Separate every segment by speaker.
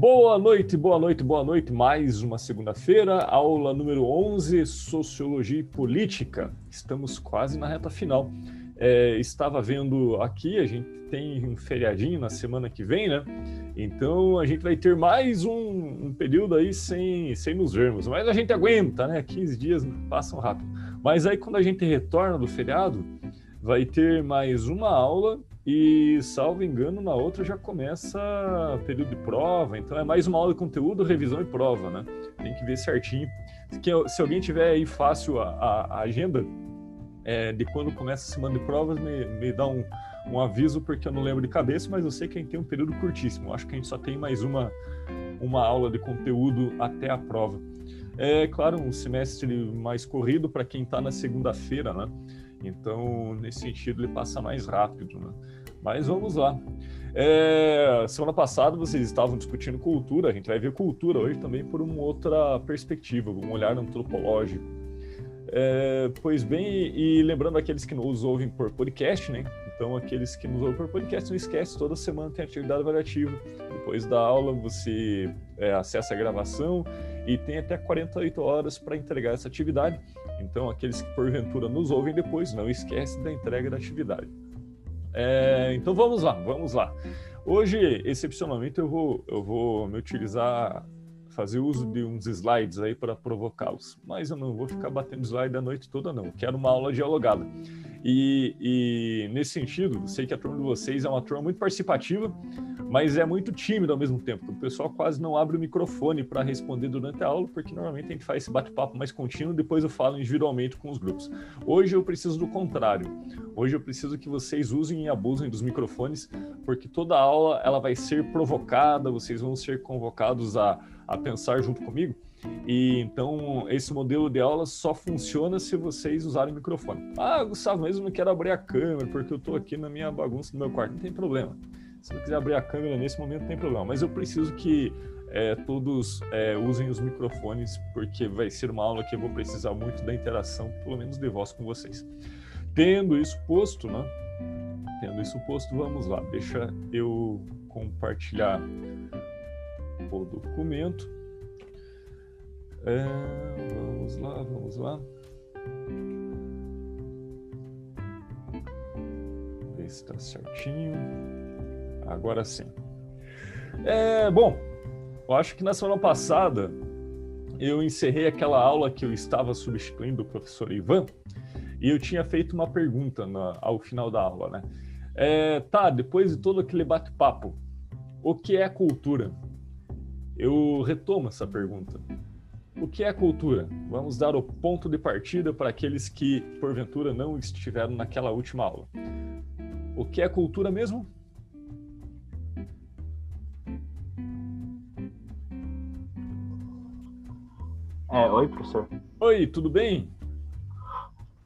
Speaker 1: Boa noite, boa noite, boa noite. Mais uma segunda-feira, aula número 11, Sociologia e Política. Estamos quase na reta final. É, estava vendo aqui, a gente tem um feriadinho na semana que vem, né? Então a gente vai ter mais um, um período aí sem, sem nos vermos. Mas a gente aguenta, né? 15 dias passam rápido. Mas aí quando a gente retorna do feriado, vai ter mais uma aula e, salvo engano, na outra já começa período de prova, então é mais uma aula de conteúdo, revisão e prova, né? Tem que ver certinho. Se alguém tiver aí fácil a, a, a agenda é, de quando começa a semana de provas, me, me dá um, um aviso, porque eu não lembro de cabeça, mas eu sei que a gente tem um período curtíssimo. Acho que a gente só tem mais uma, uma aula de conteúdo até a prova. É claro, um semestre mais corrido para quem está na segunda-feira, né? Então, nesse sentido, ele passa mais rápido, né? Mas vamos lá. É, semana passada vocês estavam discutindo cultura, a gente vai ver cultura hoje também por uma outra perspectiva, um olhar antropológico. É, pois bem, e lembrando aqueles que nos ouvem por podcast, né? Então, aqueles que nos ouvem por podcast, não esquece, toda semana tem atividade avaliativa. Depois da aula, você é, acessa a gravação e tem até 48 horas para entregar essa atividade. Então, aqueles que porventura nos ouvem depois, não esquece da entrega da atividade. É, então vamos lá, vamos lá. Hoje, excepcionalmente, eu vou, eu vou me utilizar, fazer uso de uns slides aí para provocá-los. Mas eu não vou ficar batendo slide a noite toda, não. quero uma aula dialogada. E, e, nesse sentido, sei que a turma de vocês é uma turma muito participativa, mas é muito tímida ao mesmo tempo. O pessoal quase não abre o microfone para responder durante a aula, porque normalmente a gente faz esse bate-papo mais contínuo, depois eu falo individualmente com os grupos. Hoje eu preciso do contrário. Hoje eu preciso que vocês usem e abusem dos microfones, porque toda aula ela vai ser provocada, vocês vão ser convocados a, a pensar junto comigo. E então esse modelo de aula só funciona se vocês usarem o microfone. Ah, Gustavo, mesmo não quero abrir a câmera porque eu estou aqui na minha bagunça do meu quarto. Não tem problema. Se não quiser abrir a câmera nesse momento, não tem problema. Mas eu preciso que é, todos é, usem os microfones porque vai ser uma aula que eu vou precisar muito da interação, pelo menos de voz com vocês. Tendo isso posto, né? Tendo isso posto, vamos lá. Deixa eu compartilhar o documento. É, vamos lá, vamos lá. Ver se está certinho. Agora sim. É, bom, eu acho que na semana passada eu encerrei aquela aula que eu estava substituindo o professor Ivan e eu tinha feito uma pergunta na, ao final da aula, né? É, tá, depois de todo aquele bate-papo, o que é cultura? Eu retomo essa pergunta. O que é cultura? Vamos dar o ponto de partida para aqueles que, porventura, não estiveram naquela última aula. O que é cultura mesmo?
Speaker 2: É, oi, professor.
Speaker 1: Oi, tudo bem?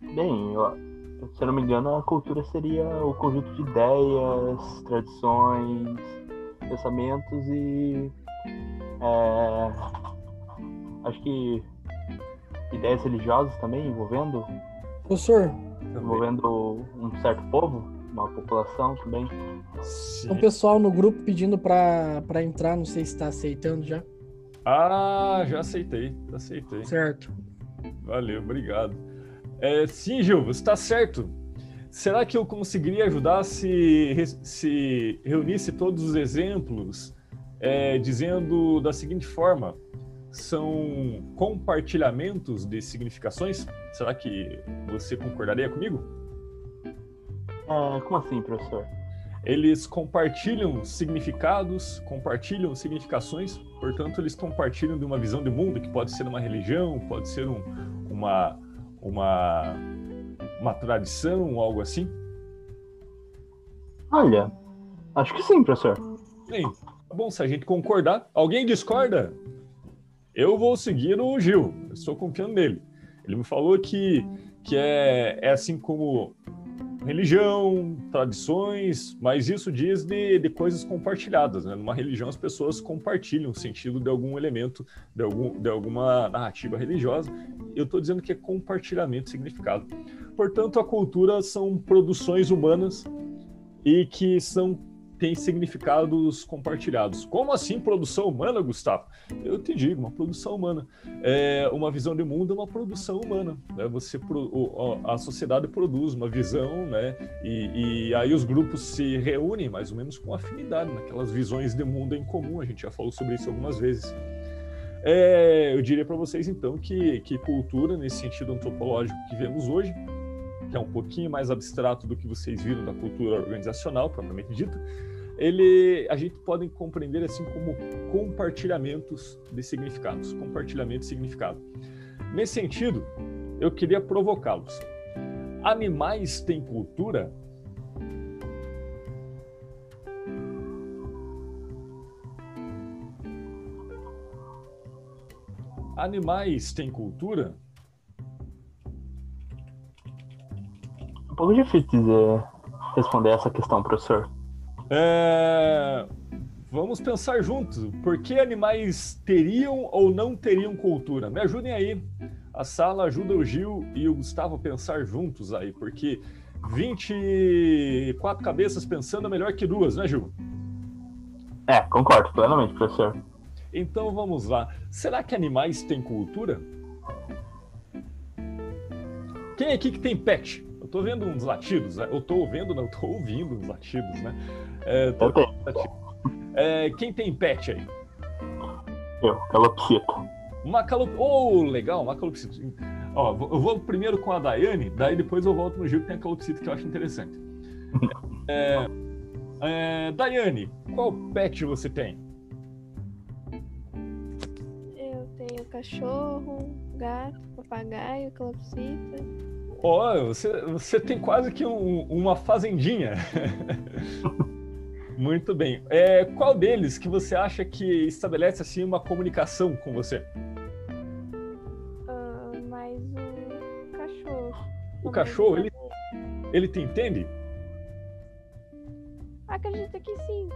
Speaker 2: Bem, se eu não me engano, a cultura seria o conjunto de ideias, tradições, pensamentos e é, acho que ideias religiosas também envolvendo.
Speaker 3: Professor.
Speaker 2: Envolvendo um certo povo, uma população também.
Speaker 3: Sim. Um pessoal no grupo pedindo para entrar, não sei se está aceitando já.
Speaker 1: Ah, já aceitei, aceitei.
Speaker 3: Certo.
Speaker 1: Valeu, obrigado. É, sim, Gil, você está certo. Será que eu conseguiria ajudar se, se reunisse todos os exemplos é, dizendo da seguinte forma: são compartilhamentos de significações? Será que você concordaria comigo?
Speaker 2: É, como assim, professor?
Speaker 1: Eles compartilham significados, compartilham significações, portanto, eles compartilham de uma visão de mundo que pode ser uma religião, pode ser um, uma, uma, uma tradição, algo assim?
Speaker 2: Olha, acho que sim, professor.
Speaker 1: Bem, tá bom, se a gente concordar. Alguém discorda? Eu vou seguir o Gil, estou confiando nele. Ele me falou que, que é, é assim como religião, tradições, mas isso diz de, de coisas compartilhadas. Né? Numa religião, as pessoas compartilham o sentido de algum elemento, de, algum, de alguma narrativa religiosa. Eu estou dizendo que é compartilhamento significado. Portanto, a cultura são produções humanas e que são tem significados compartilhados. Como assim produção humana, Gustavo? Eu te digo, uma produção humana. É, uma visão de mundo é uma produção humana. Né? Você, a sociedade produz uma visão, né? E, e, aí os grupos se reúnem mais ou menos com afinidade, naquelas visões de mundo em comum. A gente já falou sobre isso algumas vezes. É, eu diria para vocês então que, que cultura, nesse sentido antropológico que vemos hoje, que é um pouquinho mais abstrato do que vocês viram da cultura organizacional propriamente dita, ele a gente pode compreender assim como compartilhamentos de significados, compartilhamento de significado. Nesse sentido, eu queria provocá-los. Animais têm cultura? Animais têm cultura?
Speaker 2: Um pouco difícil dizer, responder essa questão, professor.
Speaker 1: É... Vamos pensar juntos. Por que animais teriam ou não teriam cultura? Me ajudem aí. A sala ajuda o Gil e o Gustavo a pensar juntos aí, porque 24 cabeças pensando é melhor que duas, né, Gil?
Speaker 2: É, concordo plenamente, professor.
Speaker 1: Então vamos lá. Será que animais têm cultura? Quem aqui que tem pet? Tô vendo uns latidos, né? Eu tô vendo, não, eu tô ouvindo uns latidos, né? É, tô... é, quem tem pet aí?
Speaker 2: Eu, calopsita.
Speaker 1: Uma calop... Oh, legal, uma calopsita. Ó, eu vou primeiro com a Daiane, daí depois eu volto no Gil que tem a calopsita que eu acho interessante. é, é, Daiane, qual pet você tem?
Speaker 4: Eu tenho cachorro, gato, papagaio, calopsita.
Speaker 1: Ó, oh, você, você tem quase que um, uma fazendinha. Muito bem. É, qual deles que você acha que estabelece assim uma comunicação com você?
Speaker 4: Uh, mais o cachorro.
Speaker 1: O cachorro, ele, ele te entende?
Speaker 4: Acredito que sim.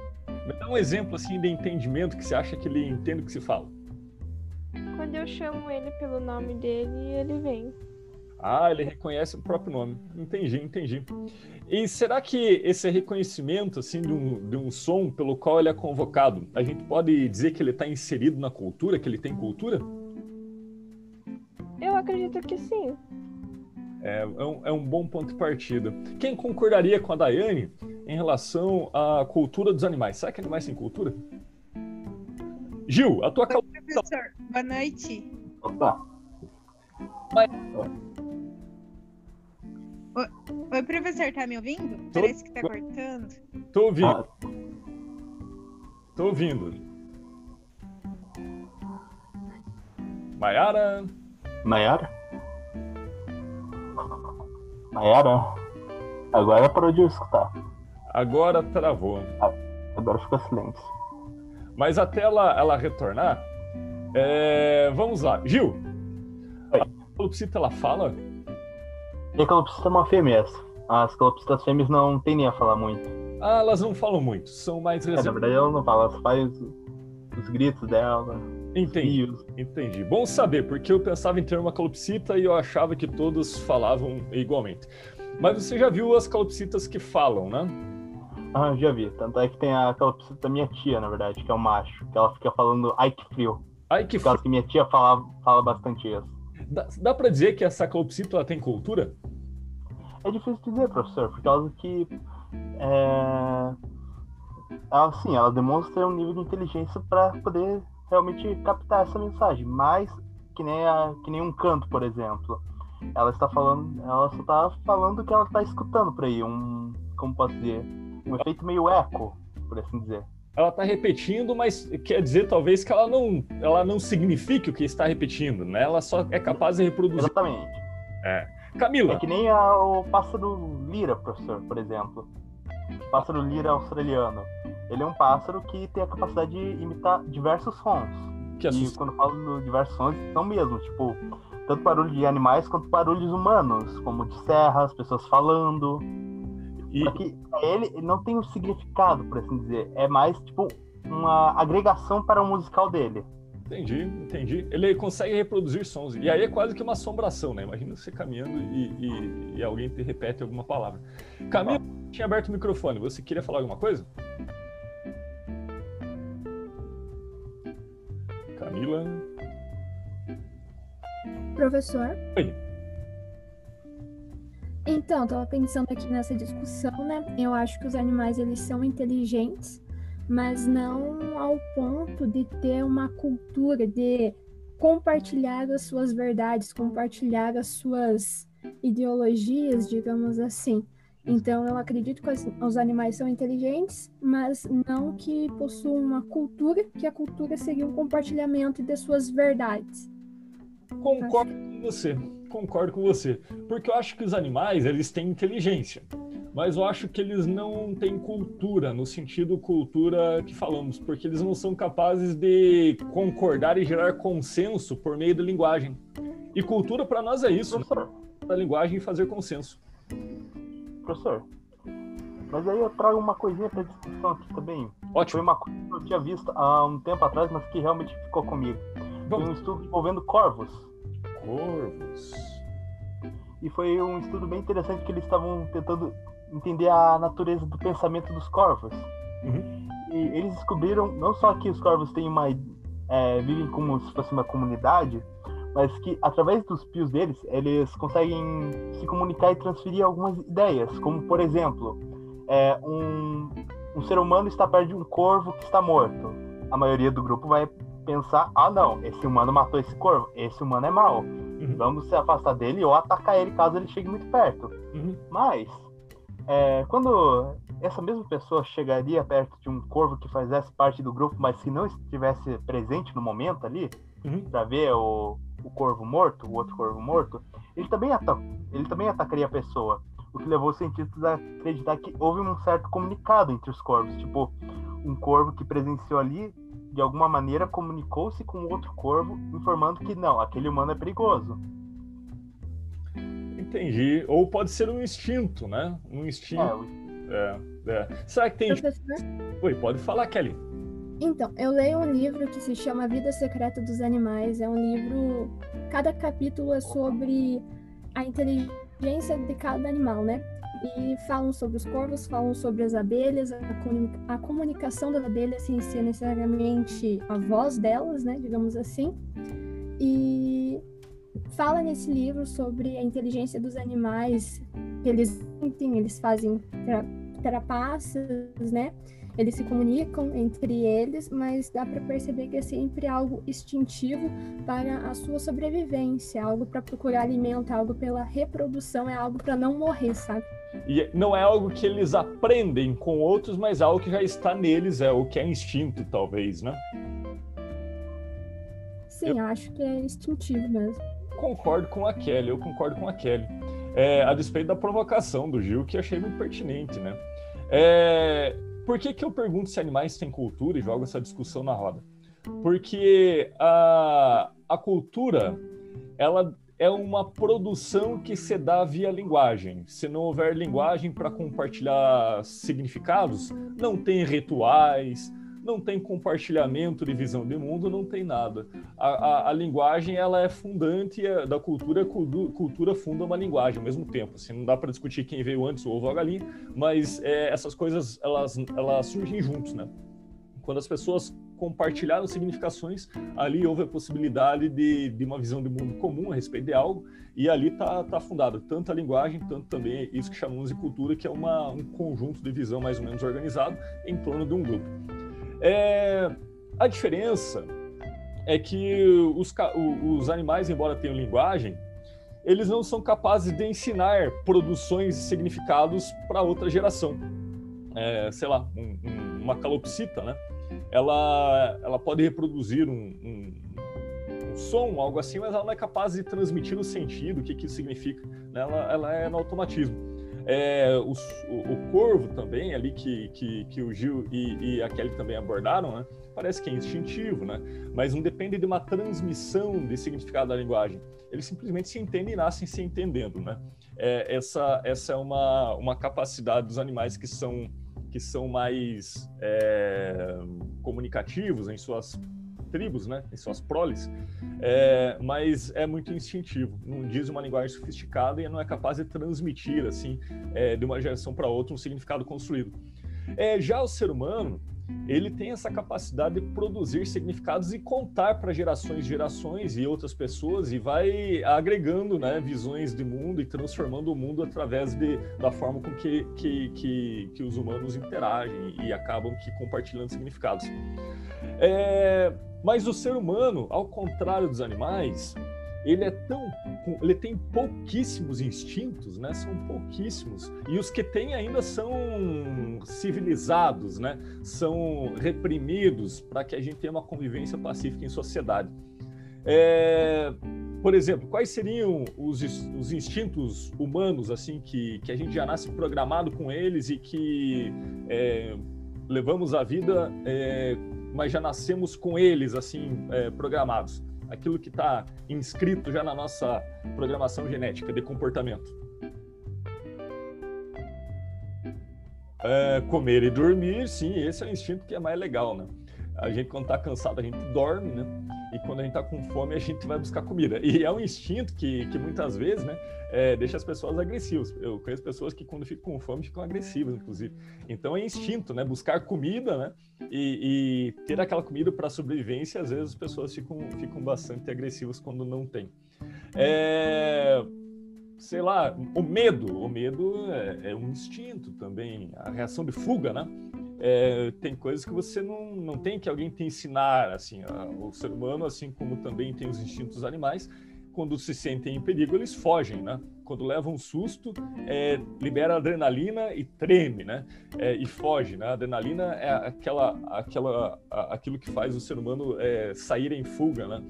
Speaker 1: Me dá um exemplo assim de entendimento que você acha que ele entende o que se fala.
Speaker 4: Quando eu chamo ele pelo nome dele, ele vem.
Speaker 1: Ah, ele reconhece o próprio nome. Entendi, entendi. E será que esse reconhecimento assim de um, de um som pelo qual ele é convocado, a gente pode dizer que ele está inserido na cultura, que ele tem cultura?
Speaker 4: Eu acredito que sim.
Speaker 1: É, é, um, é um bom ponto de partida. Quem concordaria com a Daiane em relação à cultura dos animais? Será que animais têm cultura? Gil, a tua
Speaker 5: Oi, professor. Boa noite.
Speaker 2: Opa.
Speaker 1: Mas...
Speaker 5: Oi, professor, tá me ouvindo? Tô... Parece que tá cortando.
Speaker 1: Tô ouvindo. Ah. Tô ouvindo. Maiara?
Speaker 2: Maiara? Maiara? Agora parou de escutar.
Speaker 1: Agora travou.
Speaker 2: Agora ficou silêncio.
Speaker 1: Mas até ela, ela retornar, é... vamos lá. Gil, Oi. a calopsita ela fala?
Speaker 2: E a calopsita é uma fêmea. As calopsitas fêmeas não tendem a falar muito.
Speaker 1: Ah, elas não falam muito, são mais
Speaker 2: reservadas. É, na verdade, ela não fala, ela faz os gritos dela.
Speaker 1: Entendi, entendi. Bom saber, porque eu pensava em ter uma calopsita e eu achava que todos falavam igualmente. Mas você já viu as calopsitas que falam, né?
Speaker 2: Ah, já vi. Tanto é que tem a calopsita da minha tia, na verdade, que é o macho. Que ela fica falando ai que frio.
Speaker 1: Ai que frio.
Speaker 2: que minha tia fala, fala bastante isso.
Speaker 1: Dá, dá pra dizer que essa calopsita ela tem cultura?
Speaker 2: É difícil dizer, professor, por causa que. É... Ela, sim, ela demonstra um nível de inteligência para poder realmente captar essa mensagem, mas que nem, a, que nem um canto, por exemplo. Ela está falando, ela só está falando que ela está escutando por aí, um, como posso dizer, um efeito meio eco, por assim dizer.
Speaker 1: Ela está repetindo, mas quer dizer talvez que ela não, ela não signifique o que está repetindo, né? Ela só é capaz de reproduzir.
Speaker 2: Exatamente.
Speaker 1: É. Camila.
Speaker 2: É que nem a, o pássaro lira, professor, por exemplo. O pássaro lira australiano. Ele é um pássaro que tem a capacidade de imitar diversos sons.
Speaker 1: Que
Speaker 2: e quando eu falo de diversos sons, são mesmo, tipo, tanto barulho de animais quanto barulhos humanos, como de serras, pessoas falando. E... Só que ele, ele não tem um significado, por assim dizer. É mais, tipo, uma agregação para o musical dele.
Speaker 1: Entendi, entendi. Ele consegue reproduzir sons. E aí é quase que uma assombração, né? Imagina você caminhando e, e, e alguém te repete alguma palavra. Camila, tinha aberto o microfone. Você queria falar alguma coisa? Camila?
Speaker 6: Professor?
Speaker 1: Oi.
Speaker 6: Então, tava pensando aqui nessa discussão, né? Eu acho que os animais eles são inteligentes, mas não ao ponto de ter uma cultura de compartilhar as suas verdades, compartilhar as suas ideologias, digamos assim. Então, eu acredito que os animais são inteligentes, mas não que possuam uma cultura, que a cultura seria um compartilhamento de suas verdades.
Speaker 1: Concordo com você, concordo com você. Porque eu acho que os animais, eles têm inteligência. Mas eu acho que eles não têm cultura, no sentido cultura que falamos, porque eles não são capazes de concordar e gerar consenso por meio da linguagem. E cultura para nós é isso,
Speaker 2: Professor,
Speaker 1: né? da linguagem e fazer consenso.
Speaker 2: professor. Mas aí eu trago uma coisinha pra discussão aqui também. Foi
Speaker 1: Ótimo.
Speaker 2: uma coisa que eu tinha visto há um tempo atrás, mas que realmente ficou comigo. Foi um
Speaker 1: Vamos.
Speaker 2: estudo envolvendo corvos.
Speaker 1: Corvos.
Speaker 2: E foi um estudo bem interessante que eles estavam tentando entender a natureza do pensamento dos corvos.
Speaker 1: Uhum.
Speaker 2: E eles descobriram não só que os corvos têm uma é, vivem como se fosse uma comunidade, mas que através dos pios deles eles conseguem se comunicar e transferir algumas ideias, como por exemplo, é, um, um ser humano está perto de um corvo que está morto. A maioria do grupo vai pensar: ah, não, esse humano matou esse corvo, esse humano é mau.
Speaker 1: Uhum.
Speaker 2: Vamos se afastar dele ou atacar ele caso ele chegue muito perto.
Speaker 1: Uhum.
Speaker 2: Mas, é, quando essa mesma pessoa chegaria perto de um corvo que fizesse parte do grupo, mas que não estivesse presente no momento ali,
Speaker 1: Uhum.
Speaker 2: para ver o, o corvo morto, o outro corvo morto, ele também, ata ele também atacaria a pessoa. O que levou os cientistas a acreditar que houve um certo comunicado entre os corvos. Tipo, um corvo que presenciou ali, de alguma maneira, comunicou-se com outro corvo, informando que não, aquele humano é perigoso.
Speaker 1: Entendi. Ou pode ser um instinto, né? Um instinto.
Speaker 2: É, o-
Speaker 1: É, é. Será que tem.
Speaker 6: Professor?
Speaker 1: Oi, pode falar, Kelly.
Speaker 6: Então, eu leio um livro que se chama A Vida Secreta dos Animais. É um livro. Cada capítulo é sobre a inteligência de cada animal, né? E falam sobre os corvos, falam sobre as abelhas, a, a comunicação das abelhas sem ser necessariamente a voz delas, né? Digamos assim. E fala nesse livro sobre a inteligência dos animais, eles sentem, eles fazem tra trapaças, né? Eles se comunicam entre eles, mas dá para perceber que é sempre algo instintivo para a sua sobrevivência, algo para procurar alimento, algo pela reprodução, é algo para não morrer, sabe?
Speaker 1: E não é algo que eles aprendem com outros, mas algo que já está neles, é o que é instinto, talvez, né?
Speaker 6: Sim, acho que é instintivo mesmo.
Speaker 1: Concordo com a Kelly, eu concordo com a Kelly. É, a despeito da provocação do Gil, que achei muito pertinente, né? É, por que, que eu pergunto se animais têm cultura e jogo essa discussão na roda? Porque a, a cultura, ela é uma produção que se dá via linguagem. Se não houver linguagem para compartilhar significados, não tem rituais, não tem compartilhamento de visão de mundo, não tem nada. A, a, a linguagem ela é fundante da cultura, cultura funda uma linguagem ao mesmo tempo. Assim, não dá para discutir quem veio antes, o ovo ou a galinha, mas é, essas coisas elas, elas surgem juntos, né? Quando as pessoas compartilharam significações, ali houve a possibilidade de, de uma visão de mundo comum a respeito de algo, e ali está tá fundada tanto a linguagem, tanto também isso que chamamos de cultura, que é uma, um conjunto de visão mais ou menos organizado em torno de um grupo. É, a diferença é que os, os animais, embora tenham linguagem, eles não são capazes de ensinar produções e significados para outra geração. É, sei lá, um- um- uma calopsita, né? Ela, ela pode reproduzir um, um- um som, algo assim, mas ela não é capaz de transmitir o sentido, o que, que isso significa. né? Ela, ela é no automatismo. É, o, o corvo também, ali que, que, que o Gil e, e a Kelly também abordaram, né? parece que é instintivo, né? mas não depende de uma transmissão de significado da linguagem. Eles simplesmente se entendem e nascem se entendendo. Né? É, essa, essa é uma, uma capacidade dos animais que são, que são mais é, comunicativos em suas tribos, né, em suas proles, é, mas é muito instintivo, não diz uma linguagem sofisticada e não é capaz de transmitir, assim, é, de uma geração para outra um significado construído. É, já o ser humano, ele tem essa capacidade de produzir significados e contar para gerações e gerações e outras pessoas e vai agregando né, visões de mundo e transformando o mundo através de, da forma com que, que, que, que os humanos interagem e acabam que compartilhando significados. É, mas o ser humano, ao contrário dos animais, ele é tão ele tem pouquíssimos instintos, né? São pouquíssimos. E os que tem ainda são civilizados, né? São reprimidos para que a gente tenha uma convivência pacífica em sociedade. É, por exemplo, quais seriam os, os instintos humanos assim que, que a gente já nasce programado com eles e que é, levamos a vida, é, mas já nascemos com eles assim é, programados? Aquilo que está inscrito já na nossa programação genética de comportamento. É, comer e dormir, sim, esse é o instinto que é mais legal, né? A gente, quando está cansado, a gente dorme, né? E quando a gente está com fome, a gente vai buscar comida. E é um instinto que, que muitas vezes, né? É, deixa as pessoas agressivas. Eu conheço pessoas que, quando ficam com fome, ficam agressivas, inclusive. Então, é instinto, né? Buscar comida, né? E, e ter aquela comida para sobrevivência, às vezes as pessoas ficam, ficam bastante agressivas quando não tem. É sei lá, o medo. O medo é, é, um instinto também, a reação de fuga, né? É, tem coisas que você não, não tem que alguém te ensinar, assim, a, o ser humano, assim como também tem os instintos animais, quando se sentem em perigo, eles fogem, né? Quando levam um susto, é, libera adrenalina e treme, né? É, e foge, né? A adrenalina é aquela, aquela, aquilo que faz o ser humano é, sair em fuga, né?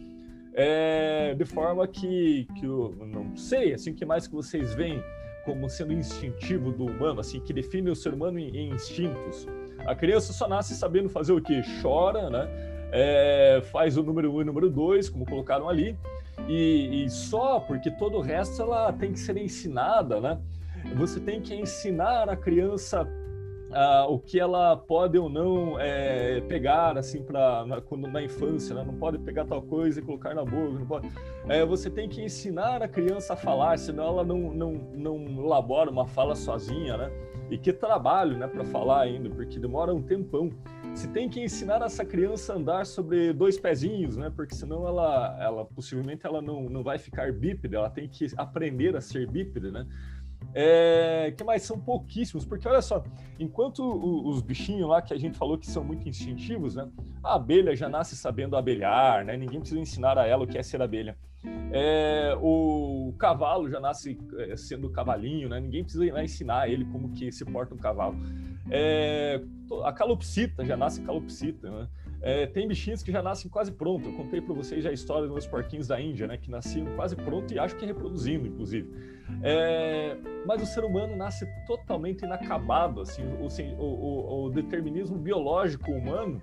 Speaker 1: É, de forma que, que eu não sei, assim, que mais que vocês veem como sendo instintivo do humano, assim, que define o ser humano em, em instintos. A criança só nasce sabendo fazer o quê? Chora, né? É, faz o número 1 um e o número 2, como colocaram ali, e, e, só porque todo o resto ela tem que ser ensinada, né? Você tem que ensinar a criança ah, o que ela pode ou não é, pegar assim para na, quando na infância, né? não pode pegar tal coisa e colocar na boca, não pode. É, você tem que ensinar a criança a falar, senão ela não não, não elabora uma fala sozinha, né? E que trabalho, né, para falar ainda, porque demora um tempão. Se tem que ensinar essa criança a andar sobre dois pezinhos, né? Porque senão ela, ela possivelmente ela não, não vai ficar bípede, ela tem que aprender a ser bípede, né? É, que mais são pouquíssimos, porque olha só, enquanto os bichinhos lá que a gente falou que são muito instintivos, né? A abelha já nasce sabendo abelhar, né? Ninguém precisa ensinar a ela o que é ser abelha. É, o cavalo já nasce é, sendo cavalinho, né? Ninguém precisa ensinar ele como que se porta um cavalo. É, a calopsita já nasce calopsita, né? É, tem bichinhos que já nascem quase pronto. Eu contei para vocês a história dos porquinhos da Índia, né? Que nasciam quase pronto e acho que reproduzindo, inclusive. É, mas o ser humano nasce totalmente inacabado, assim, o, o, o, determinismo biológico humano,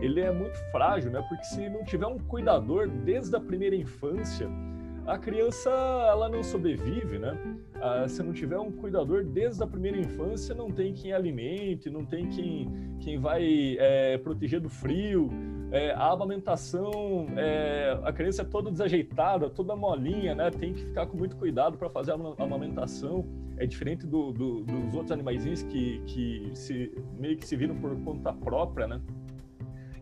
Speaker 1: ele é muito frágil, né? Porque se não tiver um cuidador desde a primeira infância, a criança ela não sobrevive, né? Ah, se não tiver um cuidador desde a primeira infância, não tem quem alimente, não tem quem, quem vai é, proteger do frio. É, a amamentação, é, a criança é toda desajeitada, toda molinha, né? Tem que ficar com muito cuidado para fazer a amamentação. É diferente do, do, dos outros animaizinhos que, que se, meio que se viram por conta própria, né?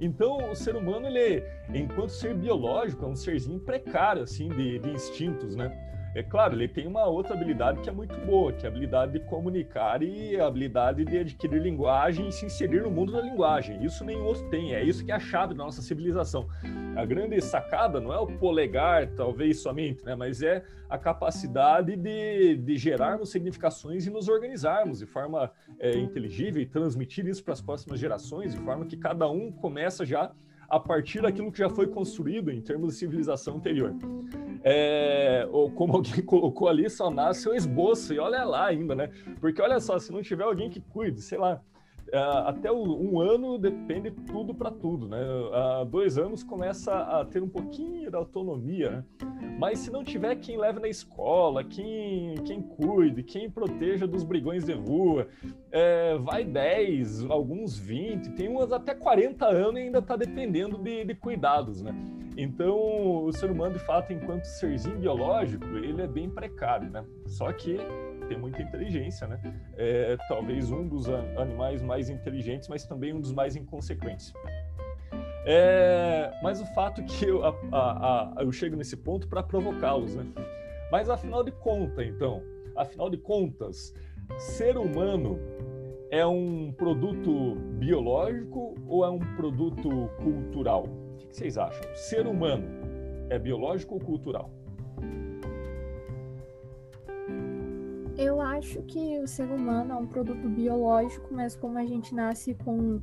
Speaker 1: Então, o ser humano, ele, enquanto ser biológico, é um serzinho precário, assim, de, de instintos, né? É claro, ele tem uma outra habilidade que é muito boa, que é a habilidade de comunicar e a habilidade de adquirir linguagem e se inserir no mundo da linguagem. Isso nenhum outro tem, é isso que é a chave da nossa civilização. A grande sacada não é o polegar, talvez somente, né? mas é a capacidade de, de gerarmos significações e nos organizarmos de forma é, inteligível e transmitir isso para as próximas gerações, de forma que cada um começa já a partir daquilo que já foi construído em termos de civilização anterior. É, ou como alguém colocou ali, só nasce o esboço, e olha lá ainda, né? Porque olha só, se não tiver alguém que cuide, sei lá, até o- um ano depende tudo para tudo, né? Há dois anos começa a ter um pouquinho da autonomia, né? Mas se não tiver quem leve na escola, quem, quem cuide, quem proteja dos brigões de rua, é, vai 10, alguns 20, tem umas até 40 anos e ainda está dependendo de, de cuidados, né? Então, o ser humano, de fato, enquanto serzinho biológico, ele é bem precário, né? Só que tem muita inteligência, né? É talvez um dos animais mais inteligentes, mas também um dos mais inconsequentes. É, mas o fato que eu, a- a- a- eu chego nesse ponto para provocá-los, né? Mas afinal de contas, então, afinal de contas, ser humano é um produto biológico ou é um produto cultural? O que vocês acham? Ser humano é biológico ou cultural?
Speaker 6: Eu acho que o ser humano é um produto biológico, mas como a gente nasce com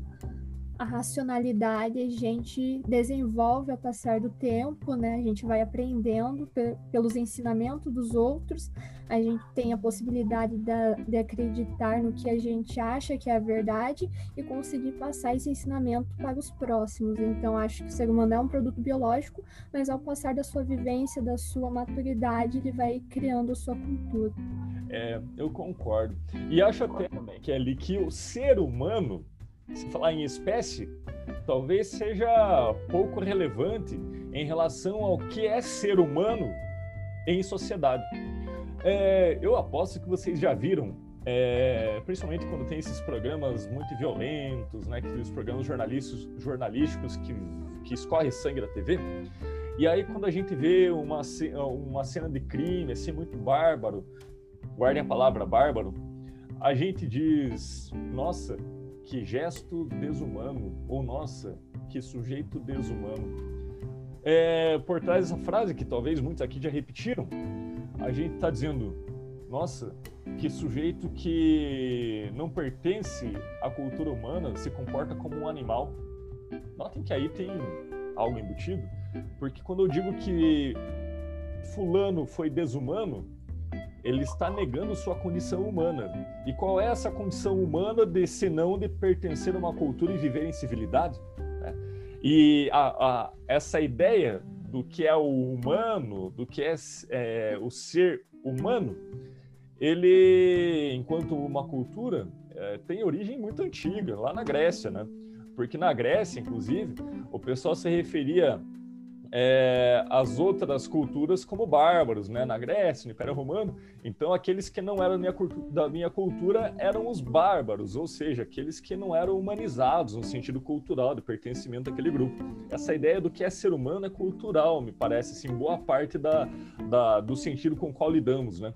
Speaker 6: a racionalidade, a gente desenvolve ao passar do tempo, né? A gente vai aprendendo pe- pelos ensinamentos dos outros, a gente tem a possibilidade da- de acreditar no que a gente acha que é a verdade e conseguir passar esse ensinamento para os próximos. Então, acho que o ser humano é um produto biológico, mas ao passar da sua vivência, da sua maturidade, ele vai criando a sua cultura.
Speaker 1: É, eu concordo. E acho até que é ali que o ser humano, se falar em espécie, talvez seja pouco relevante em relação ao que é ser humano em sociedade. É, eu aposto que vocês já viram, é, principalmente quando tem esses programas muito violentos, né, aqueles programas jornalísticos, jornalísticos que, que escorre sangue da TV. E aí quando a gente vê uma, uma cena de crime assim muito bárbaro, guardem a palavra bárbaro, a gente diz, nossa, que gesto desumano, ou nossa, que sujeito desumano. É, por trás dessa frase, que talvez muitos aqui já repetiram, a gente está dizendo, nossa, que sujeito que não pertence à cultura humana se comporta como um animal. Notem que aí tem algo embutido, porque quando eu digo que fulano foi desumano, ele está negando sua condição humana. E qual é essa condição humana de senão de pertencer a uma cultura e viver em civilidade? né? E a, a- essa ideia do que é o humano, do que é, é, o ser humano, ele, enquanto uma cultura, é, tem origem muito antiga, lá na Grécia, né? Porque na Grécia, inclusive, o pessoal se referia é, às outras culturas como bárbaros, né? Na Grécia, no Império Romano, então, aqueles que não eram minha da minha cultura eram os bárbaros, ou seja, aqueles que não eram humanizados no sentido cultural, de pertencimento àquele grupo. Essa ideia do que é ser humano é cultural, me parece, assim, boa parte da, da- do sentido com o qual lidamos, né?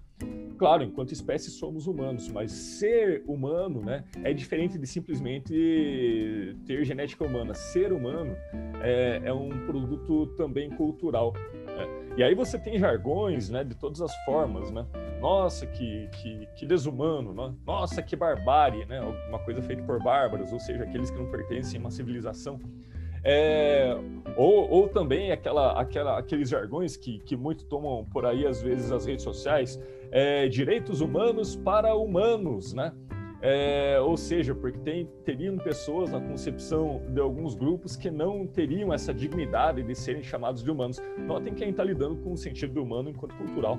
Speaker 1: Claro, enquanto espécie somos humanos, mas ser humano, né, é diferente de simplesmente ter genética humana. Ser humano é, é um produto também cultural. né? E aí você tem jargões, né, de todas as formas, né? Nossa, que, que, que desumano, né? nossa, que barbárie, né? Uma coisa feita por bárbaros, ou seja, aqueles que não pertencem a uma civilização. É, ou, ou também aquela, aquela, aqueles jargões que, que muito tomam por aí, às vezes, as redes sociais, é, direitos humanos para humanos, né? É, ou seja, porque tem, teriam pessoas na concepção de alguns grupos que não teriam essa dignidade de serem chamados de humanos. Notem que a gente está lidando com o sentido do humano enquanto cultural.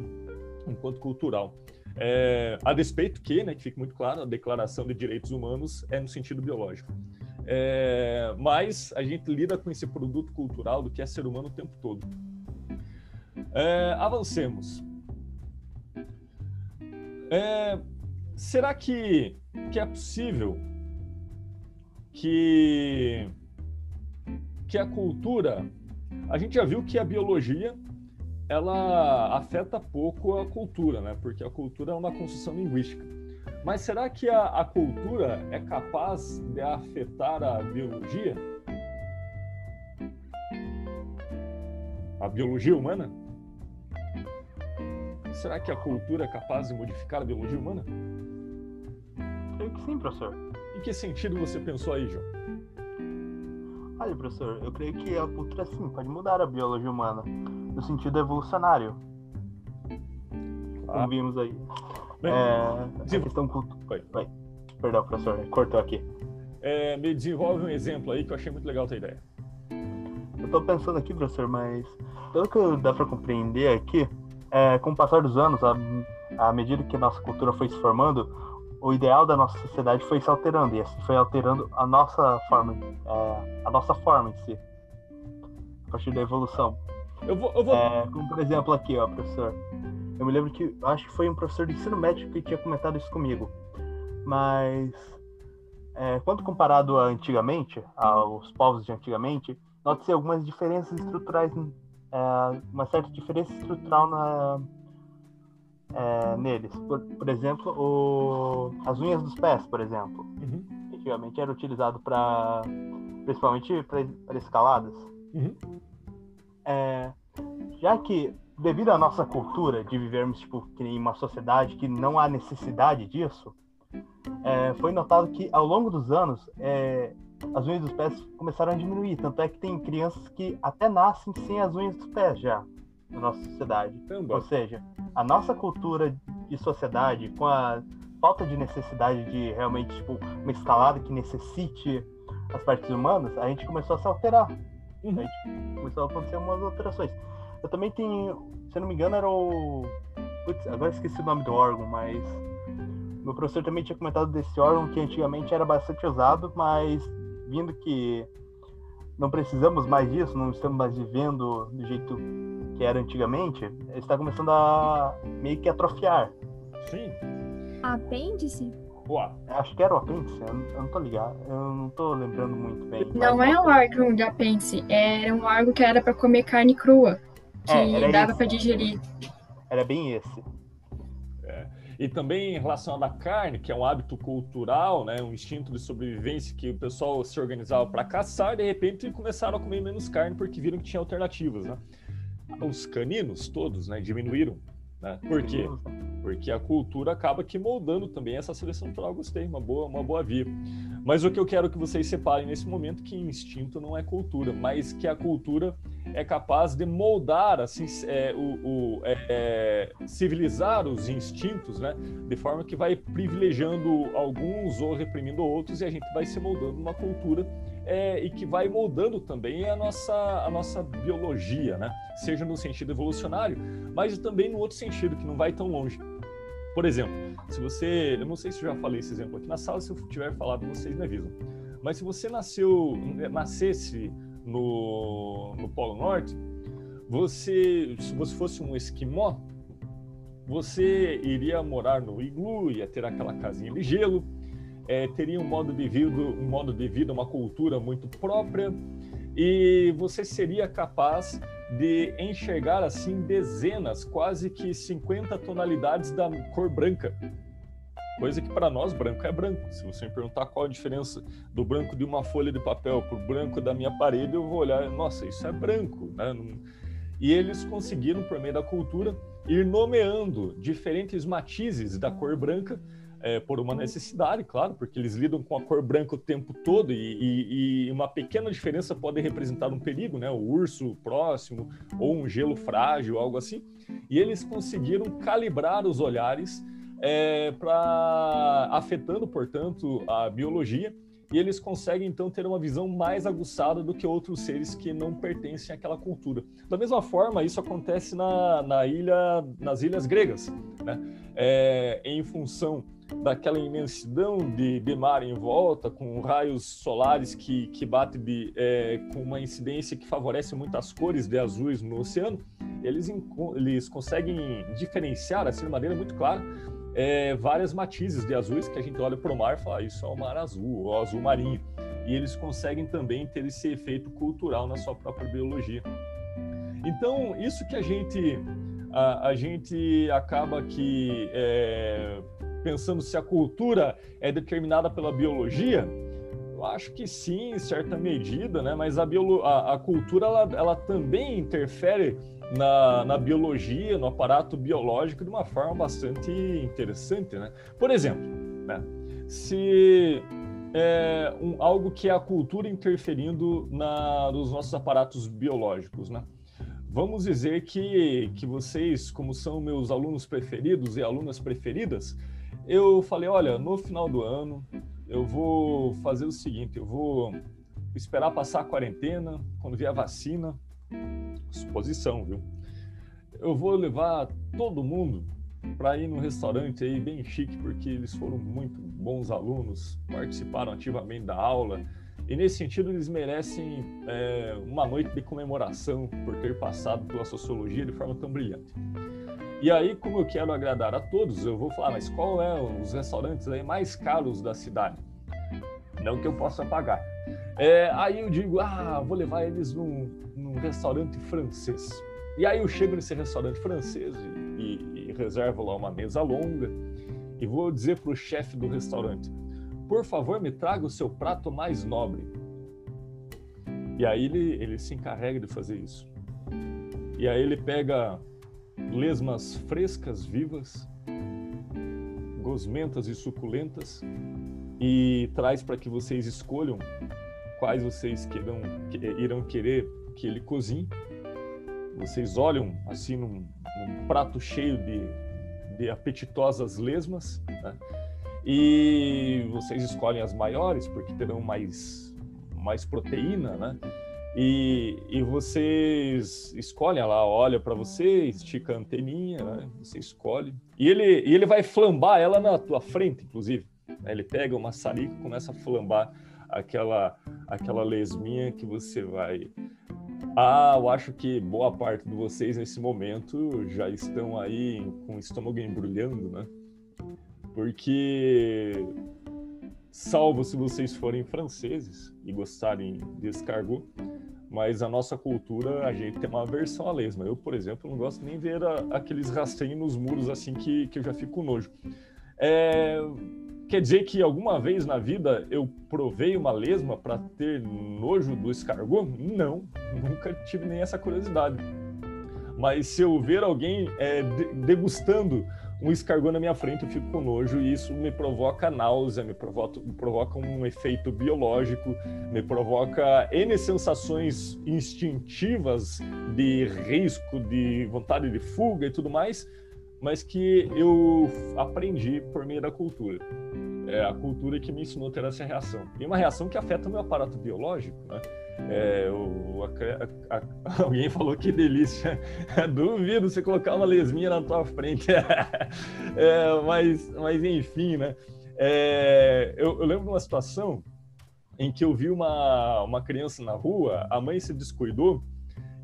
Speaker 1: enquanto cultural. É, a despeito que, né, que fique muito claro, a Declaração de Direitos Humanos é no sentido biológico. É, mas a gente lida com esse produto cultural do que é ser humano o tempo todo. É, avancemos. É, será que, que é possível que, que a cultura. A gente já viu que a biologia ela afeta pouco a cultura, né? Porque a cultura é uma construção linguística. Mas será que a, a cultura é capaz de afetar a biologia? A biologia humana? Será que a cultura é capaz de modificar a biologia humana?
Speaker 2: Creio que sim, professor.
Speaker 1: Em que sentido você pensou aí, João?
Speaker 2: Olha, professor, eu creio que a cultura sim pode mudar a biologia humana, no sentido evolucionário,
Speaker 1: Ah,
Speaker 2: como vimos aí.
Speaker 1: bem,
Speaker 2: É, a questão cultu-
Speaker 1: Vai.
Speaker 2: vai. Perdão, professor, cortou aqui.
Speaker 1: É, me desenvolve um exemplo aí que eu achei muito legal a tua ideia.
Speaker 2: Eu tô pensando aqui, professor, mas pelo que dá para compreender aqui, é, com o passar dos anos, à, medida que a nossa cultura foi se formando, o ideal da nossa sociedade foi se alterando e assim foi alterando a nossa forma, é, a nossa forma em si, a partir da evolução.
Speaker 1: Eu vou, eu vou...
Speaker 2: É, como por exemplo aqui, ó, professor. Eu me lembro que acho que foi um professor de ensino médio que tinha comentado isso comigo. Mas é, quando comparado a antigamente, aos povos de antigamente, nota-se algumas diferenças estruturais, é, uma certa diferença estrutural na, é, neles. Por, por exemplo, o, as unhas dos pés, por exemplo.
Speaker 1: Uhum.
Speaker 2: Antigamente era utilizado para, principalmente para escaladas.
Speaker 1: Uhum.
Speaker 2: É, já que devido à nossa cultura de vivermos tipo em uma sociedade que não há necessidade disso, é, foi notado que ao longo dos anos é, as unhas dos pés começaram a diminuir. Tanto é que tem crianças que até nascem sem as unhas dos pés já na nossa sociedade. Ou seja, a nossa cultura de sociedade, com a falta de necessidade de realmente tipo, uma escalada que necessite as partes humanas, a gente começou a se alterar.
Speaker 1: Uhum.
Speaker 2: A gente começou a acontecer umas alterações. Eu também tenho, se não me engano, era o. Putz, agora esqueci o nome do órgão, mas. Meu professor também tinha comentado desse órgão que antigamente era bastante usado, mas vindo que não precisamos mais disso, não estamos mais vivendo do jeito que era antigamente, está começando a meio que atrofiar.
Speaker 1: Sim.
Speaker 6: Apêndice?
Speaker 1: Ué,
Speaker 2: Acho que era o apêndice, eu não, eu não tô ligado, eu não tô lembrando muito bem.
Speaker 7: Não
Speaker 2: mas-
Speaker 7: é um órgão de apêndice, era um órgão que era pra comer carne crua, que
Speaker 2: É,
Speaker 7: dava pra digerir.
Speaker 2: Era bem esse.
Speaker 1: E também em relação à carne, que é um hábito cultural, né, um instinto de sobrevivência que o pessoal se organizava para caçar, e de repente começaram a comer menos carne porque viram que tinha alternativas, né? Os caninos todos, né, diminuíram, né? Por quê? Porque a cultura acaba que moldando também essa seleção natural. Gostei, uma boa, uma boa via. Mas o que eu quero que vocês separem nesse momento que instinto não é cultura, mas que a cultura é capaz de moldar, assim, é, o, o- é, é, civilizar os instintos, né? De forma que vai privilegiando alguns ou reprimindo outros e a gente vai se moldando uma cultura é, e que vai moldando também a nossa, a nossa biologia, né? Seja no sentido evolucionário, mas também no outro sentido, que não vai tão longe. Por exemplo, se você, eu não sei se eu já falei esse exemplo aqui na sala, se eu tiver falado, vocês me avisam. Mas se você nasceu, nascesse no, no Polo Norte, você, se você fosse um esquimó, você iria morar no iglu, ia ter aquela casinha de gelo, eh, teria um modo de vida, um modo de vida, uma cultura muito própria, e você seria capaz de enxergar assim dezenas, quase que 50 tonalidades da cor branca. Coisa que para nós branco é branco. Se você me perguntar qual a diferença do branco de uma folha de papel para o branco da minha parede, eu vou olhar, nossa, isso é branco, né? E eles conseguiram, por meio da cultura, ir nomeando diferentes matizes da cor branca é, por uma necessidade, claro, porque eles lidam com a cor branca o tempo todo e, e- e uma pequena diferença pode representar um perigo, né? O urso próximo ou um gelo frágil, algo assim. E eles conseguiram calibrar os olhares para afetando, portanto, a biologia. E eles conseguem então ter uma visão mais aguçada do que outros seres que não pertencem àquela cultura. Da mesma forma, isso acontece na, na ilha, nas ilhas gregas, né? É, em função daquela imensidão de, de mar em volta, com raios solares que, que batem de, é, com uma incidência que favorece muito as cores de azuis no oceano, eles, eles conseguem diferenciar, assim, de maneira muito clara, é, várias matizes de azuis que a gente olha para o mar e fala, "Ah, isso é o mar azul, ou azul marinho. E eles conseguem também ter esse efeito cultural na sua própria biologia. Então, isso que a gente, a, a gente acaba que é, pensando se a cultura é determinada pela biologia, eu acho que sim, em certa medida, né? Mas a, biolo, a, a cultura ela, ela também interfere na, na biologia, no aparato biológico de uma forma bastante interessante, né? Por exemplo, né? se é um, algo que é a cultura interferindo na, nos nossos aparatos biológicos, né? Vamos dizer que, que vocês, como são meus alunos preferidos e alunas preferidas, eu falei, olha, no final do ano eu vou fazer o seguinte, eu vou esperar passar a quarentena, quando vier a vacina, suposição, viu? Eu vou levar todo mundo para ir num restaurante aí bem chique, porque eles foram muito bons alunos, participaram ativamente da aula, e nesse sentido eles merecem é, uma noite de comemoração por ter passado pela sociologia de forma tão brilhante. E aí, como eu quero agradar a todos, eu vou falar, mas qual é os restaurantes aí mais caros da cidade? Não que eu possa pagar. É, aí eu digo, ah, vou levar eles num, num, restaurante francês. E aí eu chego nesse restaurante francês e, e, e reservo lá uma mesa longa e vou dizer para o chefe do restaurante, por favor, me traga o seu prato mais nobre. E aí ele, ele se encarrega de fazer isso. E aí ele pega lesmas frescas, vivas, gosmentas e suculentas e traz para que vocês escolham quais vocês queiram, que, irão querer que ele cozinhe. Vocês olham assim num, num prato cheio de, de apetitosas lesmas né? E vocês escolhem as maiores porque terão mais, mais proteína, né? E, e vocês escolhem lá, olha para você, estica a anteninha, né? você escolhe. E ele, e ele vai flambar ela na tua frente, inclusive. Ele pega uma maçarico e começa a flambar aquela, aquela lesminha que você vai. Ah, eu acho que boa parte de vocês nesse momento já estão aí com o estômago embrulhando, né? Porque, salvo se vocês forem franceses e gostarem de escargot, mas a nossa cultura, a gente tem uma versão à lesma. Eu, por exemplo, não gosto nem de ver a, aqueles rastrinhos nos muros assim que, que eu já fico nojo. É, quer dizer que alguma vez na vida eu provei uma lesma para ter nojo do escargot? Não, nunca tive nem essa curiosidade. Mas se eu ver alguém é, degustando um escargot na minha frente, eu fico com nojo e isso me provoca náusea, me provoca, me provoca um efeito biológico, me provoca N sensações instintivas de risco, de vontade de fuga e tudo mais, mas que eu aprendi por meio da cultura. É a cultura que me ensinou a ter essa reação. E uma reação que afeta o meu aparato biológico, né? É, o, a, a, alguém falou que delícia. Duvido você colocar uma lesminha na tua frente. é, mas, mas enfim, né? É, eu, eu, lembro de uma situação em que eu vi uma, uma criança na rua, a mãe se descuidou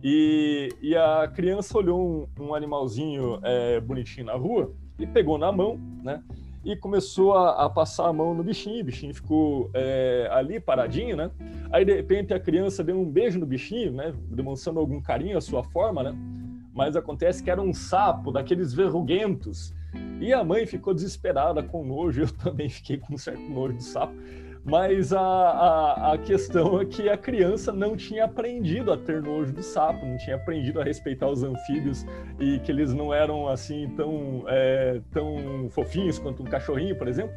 Speaker 1: e, e a criança olhou um, um animalzinho é, bonitinho na rua e pegou na mão, né? E começou a, a, passar a mão no bichinho. O bichinho ficou é, ali paradinho, né? Aí de repente a criança deu um beijo no bichinho, né? Demonstrando algum carinho à sua forma, né? Mas acontece que era um sapo daqueles verruguentos. E a mãe ficou desesperada com nojo. Eu também fiquei com um certo nojo do sapo. Mas a, a, a, questão é que a criança não tinha aprendido a ter nojo do sapo, não tinha aprendido a respeitar os anfíbios e que eles não eram assim tão, é, tão fofinhos quanto um cachorrinho, por exemplo.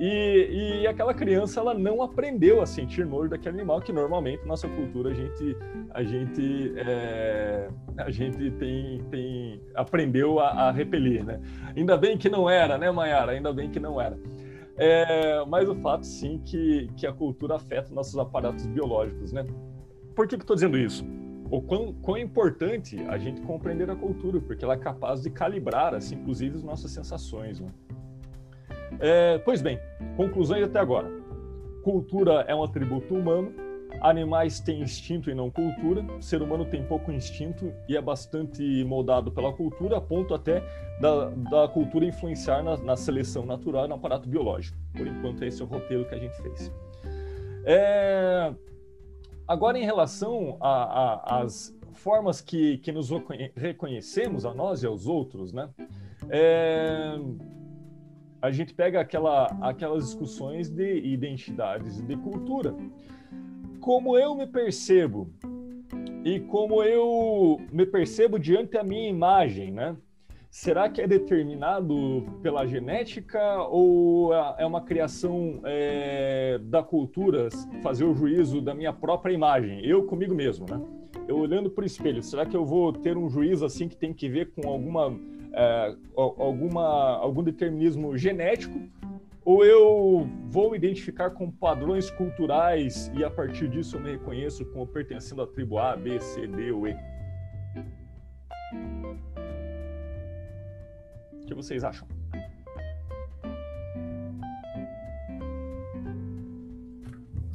Speaker 1: E, e aquela criança ela não aprendeu a sentir nojo daquele animal que normalmente nossa cultura a gente a gente é, a gente tem, tem aprendeu a, a repelir, né? Ainda bem que não era, né, Mayara? Ainda bem que não era. É, mas o fato, sim, que, que a cultura afeta nossos aparatos biológicos, né? Por que, que estou dizendo isso? O quão, quão importante a gente compreender a cultura, porque ela é capaz de calibrar, assim, inclusive, as nossas sensações. Né? É, pois bem, conclusões até agora. Cultura é um atributo humano Animais têm instinto e não cultura. O ser humano tem pouco instinto e é bastante moldado pela cultura, a ponto até da, da cultura influenciar na, na seleção natural e no aparato biológico. Por enquanto, esse é o roteiro que a gente fez. É... Agora, em relação às formas que, que nos reconhecemos, a nós e aos outros, né? É... A gente pega aquela, aquelas discussões de identidades e de cultura como eu me percebo e como eu me percebo diante da minha imagem, né? Será que é determinado pela genética ou é uma criação é, da cultura fazer o juízo da minha própria imagem, eu comigo mesmo, né? Eu olhando para o espelho, será que eu vou ter um juízo assim que tem que ver com alguma é, alguma, algum determinismo genético, ou eu vou me identificar com padrões culturais e a partir disso eu me reconheço como pertencendo à tribo A, B, C, D ou E? O que vocês acham?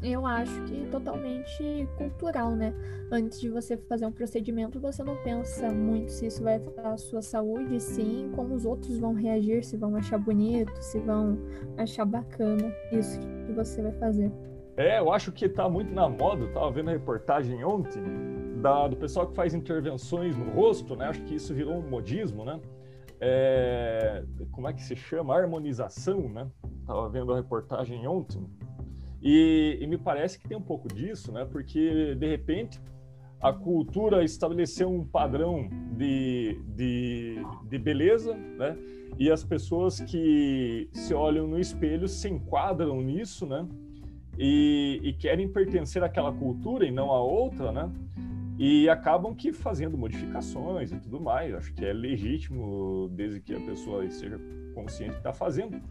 Speaker 6: Eu acho que totalmente cultural, né? Antes de você fazer um procedimento, você não pensa muito se isso vai afetar a sua saúde, sim, como os outros vão reagir, se vão achar bonito, se vão achar bacana isso que você vai fazer.
Speaker 1: É, eu acho que tá muito na moda, eu tava vendo a reportagem ontem da, do pessoal que faz intervenções no rosto, né? Acho que isso virou um modismo, né? É, como é que se chama? Harmonização, né? Tava vendo a reportagem ontem e, e, me parece que tem um pouco disso, né? Porque, de repente, a cultura estabeleceu um padrão de, de, de beleza, né? E as pessoas que se olham no espelho se enquadram nisso, né? E, e querem pertencer àquela cultura e não a outra, né? E acabam que fazendo modificações e tudo mais. Acho que é legítimo, desde que a pessoa esteja consciente que está fazendo.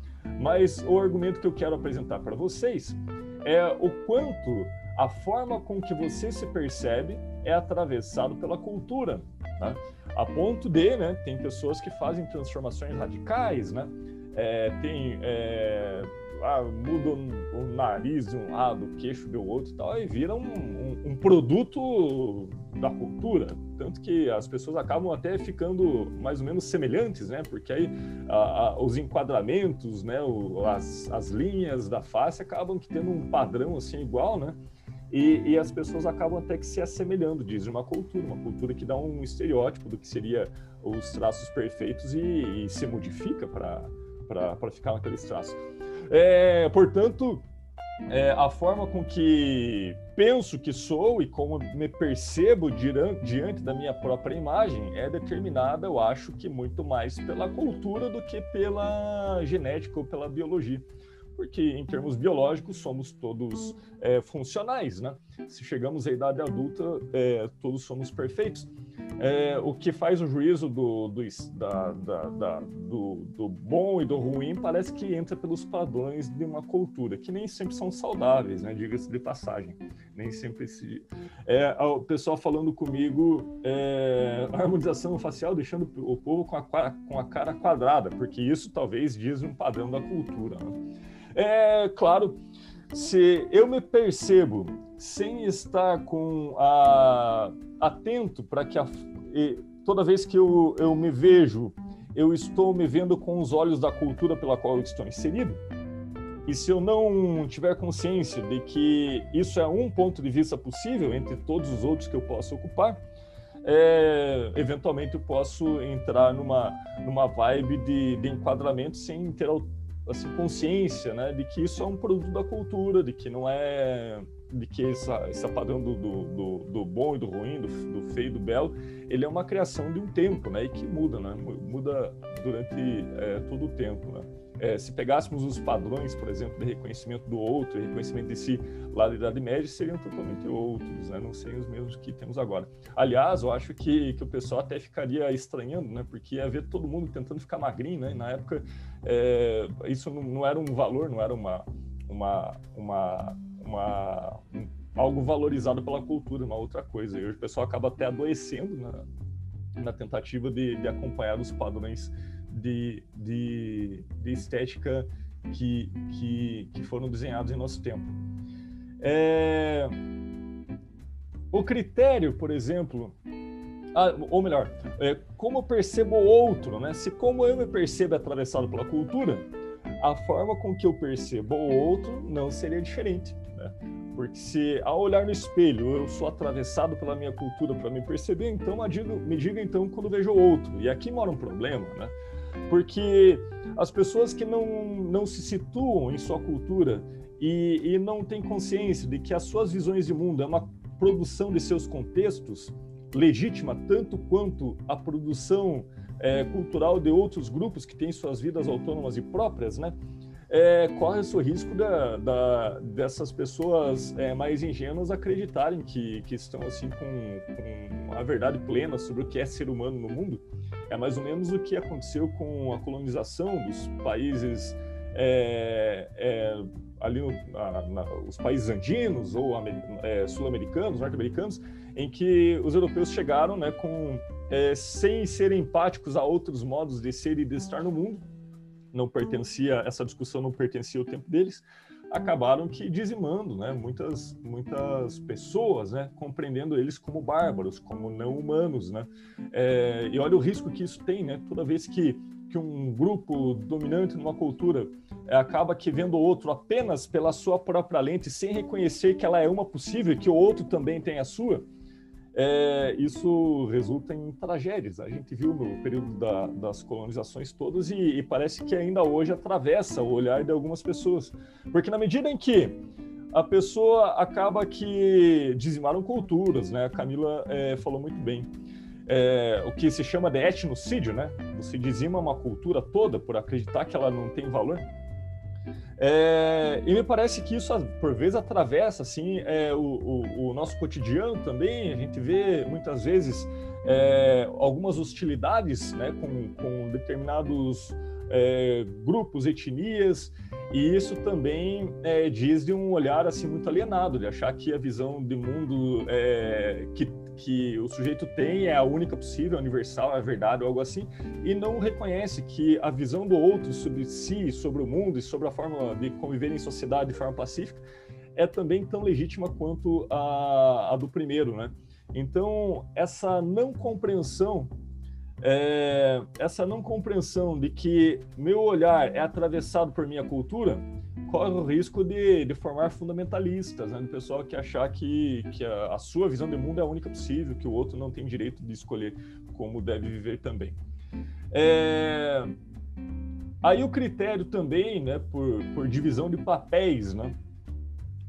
Speaker 1: Mas o argumento que eu quero apresentar para vocês é o quanto a forma com que você se percebe é atravessado pela cultura, né? a ponto de, né, tem pessoas que fazem transformações radicais, né? É, tem é, ah, muda o nariz de um lado, o queixo do outro, tal, e vira um, um, um produto da cultura, tanto que as pessoas acabam até ficando mais ou menos semelhantes, né? Porque aí a, a, os enquadramentos, né? O, as, as linhas da face acabam que tendo um padrão assim igual, né? E, e, as pessoas acabam até que se assemelhando, diz uma cultura, uma cultura que dá um estereótipo do que seria os traços perfeitos e, e se modifica para ficar naqueles traços. É, portanto, é, a forma com que penso que sou e como me percebo diante da minha própria imagem é determinada, eu acho que muito mais pela cultura do que pela genética ou pela biologia. Porque, em termos biológicos, somos todos é, funcionais, né? Se chegamos à idade adulta, é, todos somos perfeitos. É, o que faz o juízo do, do, da, da, da, do, do, bom e do ruim parece que entra pelos padrões de uma cultura, que nem sempre são saudáveis, né? diga-se de passagem. Nem sempre se. É, o pessoal falando comigo, é, harmonização facial deixando o povo com a, com a cara quadrada, porque isso talvez diz um padrão da cultura. Né? É claro, se eu me percebo sem estar com a, atento para que a, toda vez que eu, eu me vejo, eu estou me vendo com os olhos da cultura pela qual eu estou inserido. E se eu não tiver consciência de que isso é um ponto de vista possível entre todos os outros que eu posso ocupar, é, eventualmente eu posso entrar numa, numa vibe de, de enquadramento sem ter assim, consciência né, de que isso é um produto da cultura, de que não é de que essa, esse padrão do, do, do, bom e do ruim, do, do feio e do belo, ele é uma criação de um tempo, né? E que muda, né? Muda durante é, todo o tempo, né? É, se pegássemos os padrões, por exemplo, de reconhecimento do outro, reconhecimento de si lá da Idade Média, seriam totalmente outros, né? não seriam os mesmos que temos agora. Aliás, eu acho que, que o pessoal até ficaria estranhando, né? porque ia ver todo mundo tentando ficar magrinho, né? E na época é, isso não, não, era um valor, não era uma, uma, uma uma, um, algo valorizado pela cultura, uma outra coisa. E hoje o pessoal acaba até adoecendo na, na tentativa de, de acompanhar os padrões de, de, de estética que, que, que, foram desenhados em nosso tempo. É... O critério, por exemplo, ah, ou melhor, é, como eu percebo o outro, né? Se como eu me percebo atravessado pela cultura, a forma com que eu percebo o outro não seria diferente. Né? Porque se ao olhar no espelho eu sou atravessado pela minha cultura para me perceber, então me diga então quando vejo o outro. E aqui mora um problema, né? Porque as pessoas que não, não se situam em sua cultura e, e não têm consciência de que as suas visões de mundo é uma produção de seus contextos legítima tanto quanto a produção é, cultural de outros grupos que têm suas vidas autônomas e próprias, né? é, corre-se o risco da, da, dessas pessoas é, mais ingênuas acreditarem que, que estão assim com, com a verdade plena sobre o que é ser humano no mundo. É mais ou menos o que aconteceu com a colonização dos países é, é, ali no, na, na, os países andinos ou é, sul-americanos, norte-americanos, em que os europeus chegaram né, com, é, sem serem empáticos a outros modos de ser e de estar no mundo, não pertencia, essa discussão não pertencia ao tempo deles, acabaram que dizimando, né, muitas muitas pessoas, né, compreendendo eles como bárbaros, como não humanos, né, é, e olha o risco que isso tem, né, toda vez que que um grupo dominante numa cultura é, acaba que vendo o outro apenas pela sua própria lente, sem reconhecer que ela é uma possível, que o outro também tem a sua, é, isso resulta em tragédias. A gente viu no período da, das colonizações todas e, e, parece que ainda hoje atravessa o olhar de algumas pessoas. Porque na medida em que a pessoa acaba que dizimaram culturas, né? A Camila é, falou muito bem. É, o que se chama de etnocídio, né? Você dizima uma cultura toda por acreditar que ela não tem valor. É, e me parece que isso, por vezes, atravessa assim, é, o, o, o, nosso cotidiano também. A gente vê, muitas vezes, é, algumas hostilidades né, com, com determinados é, grupos, etnias, e isso também é, diz de um olhar assim muito alienado, de achar que a visão de mundo é, que, que o sujeito tem é a única possível, universal, é verdade ou algo assim, e não reconhece que a visão do outro sobre si, sobre o mundo e sobre a forma de conviver em sociedade de forma pacífica é também tão legítima quanto a, a do primeiro, né? Então, essa não compreensão é, essa não compreensão de que meu olhar é atravessado por minha cultura corre o risco de, de formar fundamentalistas, né? Pessoal que achar que, que a, a, sua visão de mundo é a única possível, que o outro não tem direito de escolher como deve viver também. É, aí o critério também, né, por, por divisão de papéis, né?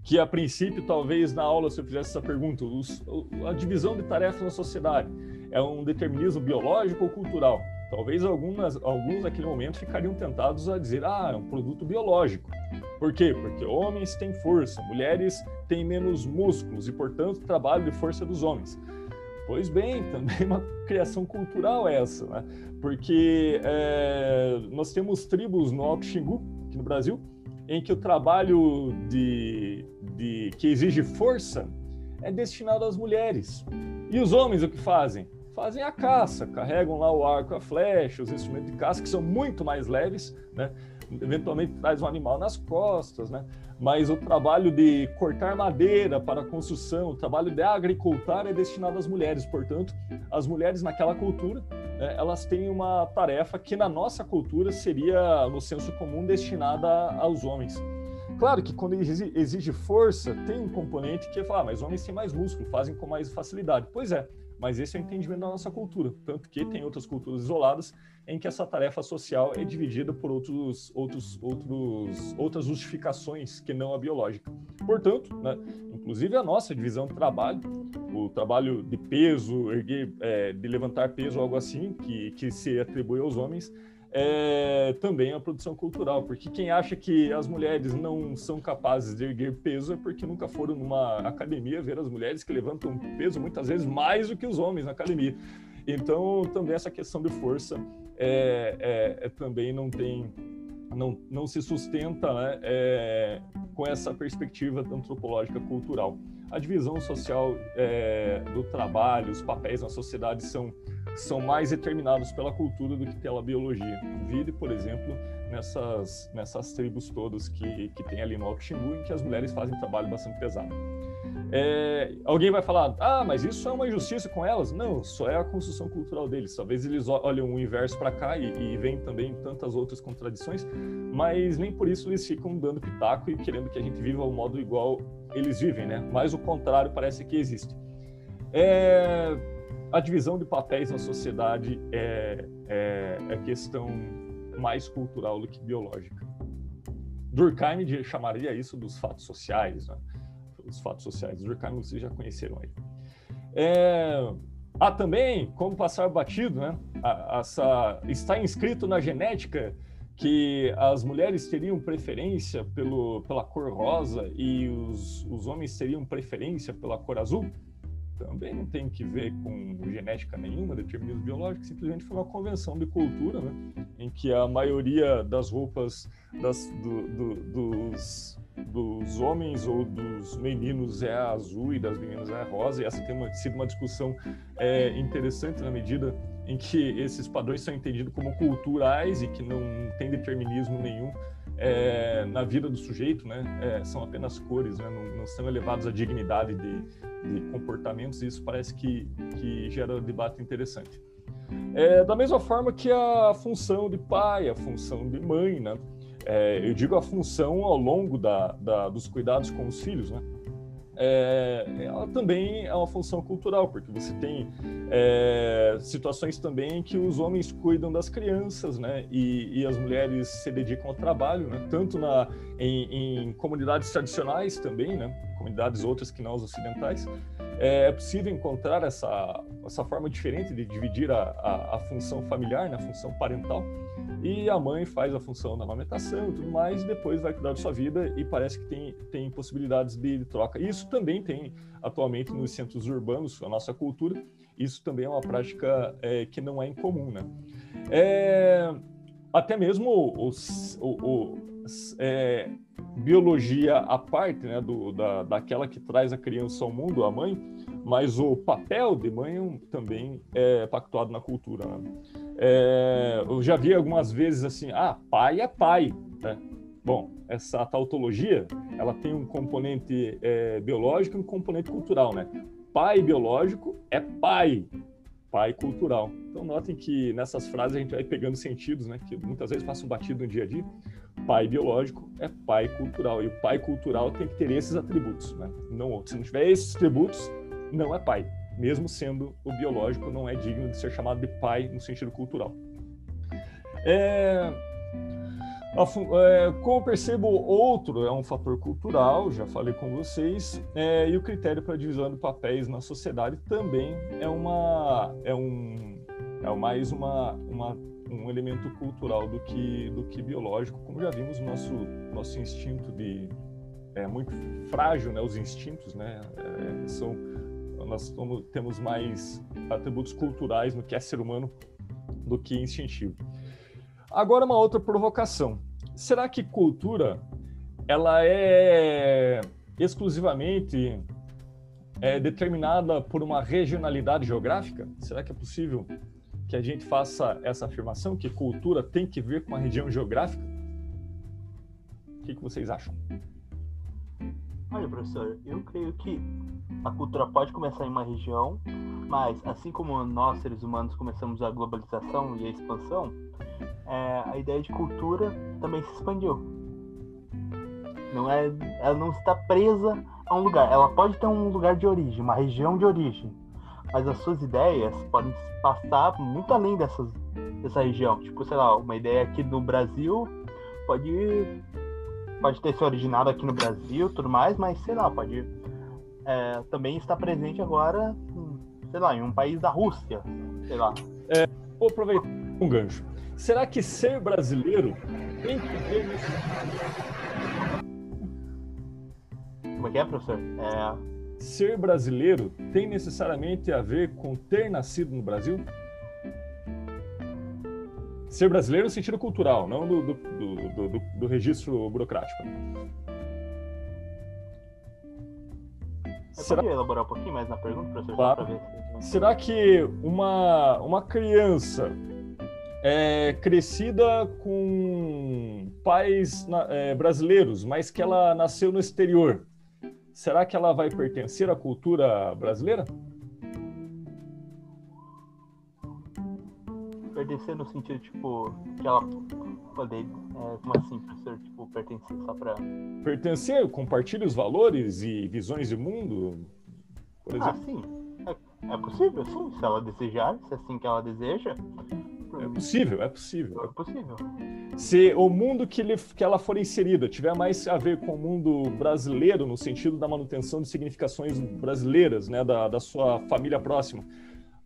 Speaker 1: que a princípio, talvez na aula, se eu fizesse essa pergunta, os, a divisão de tarefas na sociedade é um determinismo biológico ou cultural? Talvez algumas, alguns naquele momento ficariam tentados a dizer, ah, é um produto biológico. Por quê? Porque homens têm força, mulheres têm menos músculos e, portanto, trabalho de força dos homens. Pois bem, também uma criação cultural essa, né? Porque é, nós temos tribos no Alto Xingu, aqui no Brasil, em que o trabalho de, de, que exige força é destinado às mulheres. E os homens o que fazem? Fazem a caça, carregam lá o arco, a flecha, os instrumentos de caça, que são muito mais leves, né? eventualmente traz um animal nas costas, né? mas o trabalho de cortar madeira para construção, o trabalho de agricultar é destinado às mulheres. Portanto, as mulheres naquela cultura né, elas têm uma tarefa que na nossa cultura seria, no senso comum, destinada aos homens. Claro que quando exige força, tem um componente que é falar, ah, mas homens têm mais músculo, fazem com mais facilidade. Pois é, mas esse é o entendimento da nossa cultura. Tanto que tem outras culturas isoladas em que essa tarefa social é dividida por outros, outros, outros, outras justificações que não a biológica. Portanto, né, inclusive a nossa divisão de trabalho, o trabalho de peso, erguer, é, de levantar peso, algo assim, que, que se atribui aos homens, é também a produção cultural, porque quem acha que as mulheres não são capazes de erguer peso é porque nunca foram numa academia ver as mulheres que levantam peso muitas vezes mais do que os homens na academia. Então, também essa questão de força é, é, é também não tem não, não se sustenta né, é, com essa perspectiva antropológica cultural. A divisão social é, do trabalho, os papéis na sociedade são, são mais determinados pela cultura do que pela biologia. Vire, por exemplo, nessas, nessas tribos todas que, que tem ali no Alto Xingu, em que as mulheres fazem trabalho bastante pesado. É, alguém vai falar, ah, mas isso é uma injustiça com elas? Não, só é a construção cultural deles. Talvez eles olham o inverso para cá e, e veem também tantas outras contradições, mas nem por isso eles ficam dando pitaco e querendo que a gente viva ao modo igual eles vivem, né? Mas o contrário parece que existe. É, a divisão de papéis na sociedade é, é, é questão mais cultural do que biológica. Durkheim chamaria isso dos fatos sociais, né? os fatos sociais. Durkheim vocês já conheceram aí. É... Ah, também, como passar batido, né? essa... Está inscrito na genética que as mulheres teriam preferência pelo, pela cor rosa e os, os homens teriam preferência pela cor azul? Também não tem que ver com genética nenhuma, determinismo biológico, simplesmente foi uma convenção de cultura, né? em que a maioria das roupas das, do, do, dos, dos homens ou dos meninos é azul e das meninas é rosa, e essa tem uma, sido uma discussão é, interessante na medida em que esses padrões são entendidos como culturais e que não tem determinismo nenhum é, na vida do sujeito, né? É, são apenas cores, né? não, não, são elevados à dignidade de, de comportamentos, e isso parece que, que gera debate interessante. É, da mesma forma que a função de pai, a função de mãe, né? É, eu digo a função ao longo da, da, dos cuidados com os filhos, né? É, ela também é uma função cultural, porque você tem é, situações também que os homens cuidam das crianças, né, e, e as mulheres se dedicam ao trabalho, né, tanto na, em, em comunidades tradicionais também, né, comunidades outras que não as ocidentais, é, é possível encontrar essa, essa forma diferente de dividir a, a, a função familiar, né, a função parental, e a mãe faz a função da amamentação e tudo mais, e depois vai cuidar da sua vida e parece que tem, tem possibilidades de, troca. Isso também tem atualmente nos centros urbanos, a nossa cultura, isso também é uma prática é, que não é incomum, né? É, até mesmo os, o, é, biologia à parte, né, do, da, daquela que traz a criança ao mundo, a mãe, mas o papel de mãe também é pactuado na cultura. Né? É, eu já vi algumas vezes assim, ah, pai é pai, né? Bom, essa tautologia, ela tem um componente é, biológico e um componente cultural, né? Pai biológico é pai, pai cultural. Então notem que nessas frases a gente vai pegando sentidos, né? Que muitas vezes passam batido no dia a dia. Pai biológico é pai cultural e o pai cultural tem que ter esses atributos, né? Não outros. Se não tiver esses atributos, não é pai mesmo sendo o biológico, não é digno de ser chamado de pai no sentido cultural. É, é, como percebo, outro é um fator cultural, já falei com vocês, é, e o critério para divisão de papéis na sociedade também é uma é um é mais uma, uma um elemento cultural do que do que biológico, como já vimos nosso nosso instinto de é muito frágil, né? Os instintos, né? É, são nós temos mais atributos culturais no que é ser humano do que instintivo. Agora uma outra provocação. Será que cultura ela é exclusivamente é, determinada por uma regionalidade geográfica? Será que é possível que a gente faça essa afirmação que cultura tem que ver com uma região geográfica? O que, que vocês acham?
Speaker 2: Olha, professor, eu creio que a cultura pode começar em uma região, mas assim como nós, seres humanos, começamos a globalização e a expansão, é, a ideia de cultura também se expandiu. Não é, ela não está presa a um lugar. Ela pode ter um lugar de origem, uma região de origem, mas as suas ideias podem passar muito além dessas, dessa região. Tipo, sei lá, uma ideia aqui no Brasil pode pode ter se originado aqui no Brasil, tudo mais, mas sei lá, pode é, também estar presente agora, sei lá, em um país da Rússia, sei lá.
Speaker 1: É, vou aproveitar um gancho. Será que ser brasileiro tem que ver.
Speaker 2: Como é que é, professor? É...
Speaker 1: Ser brasileiro tem necessariamente a ver com ter nascido no Brasil? Ser brasileiro no sentido cultural, não do, do, do, do, do registro burocrático.
Speaker 2: Será... poderia elaborar um pouquinho mais na pergunta, professor?
Speaker 1: Claro. Ver se... Será que uma, uma criança é, crescida com pais é, brasileiros, mas que ela nasceu no exterior, será que ela vai pertencer à cultura brasileira?
Speaker 2: Pertencer no sentido, tipo, que ela poder, é, como assim, professor, tipo, pertencer só pra...
Speaker 1: Pertencer, compartilha os valores e visões de mundo,
Speaker 2: por ah, exemplo? Ah, sim, é, é possível, sim, se ela desejar, se é assim que ela deseja.
Speaker 1: É possível, é possível.
Speaker 2: É possível.
Speaker 1: Se o mundo que, ele, que ela for inserida tiver mais a ver com o mundo brasileiro, no sentido da manutenção de significações brasileiras, né, da, da sua família próxima,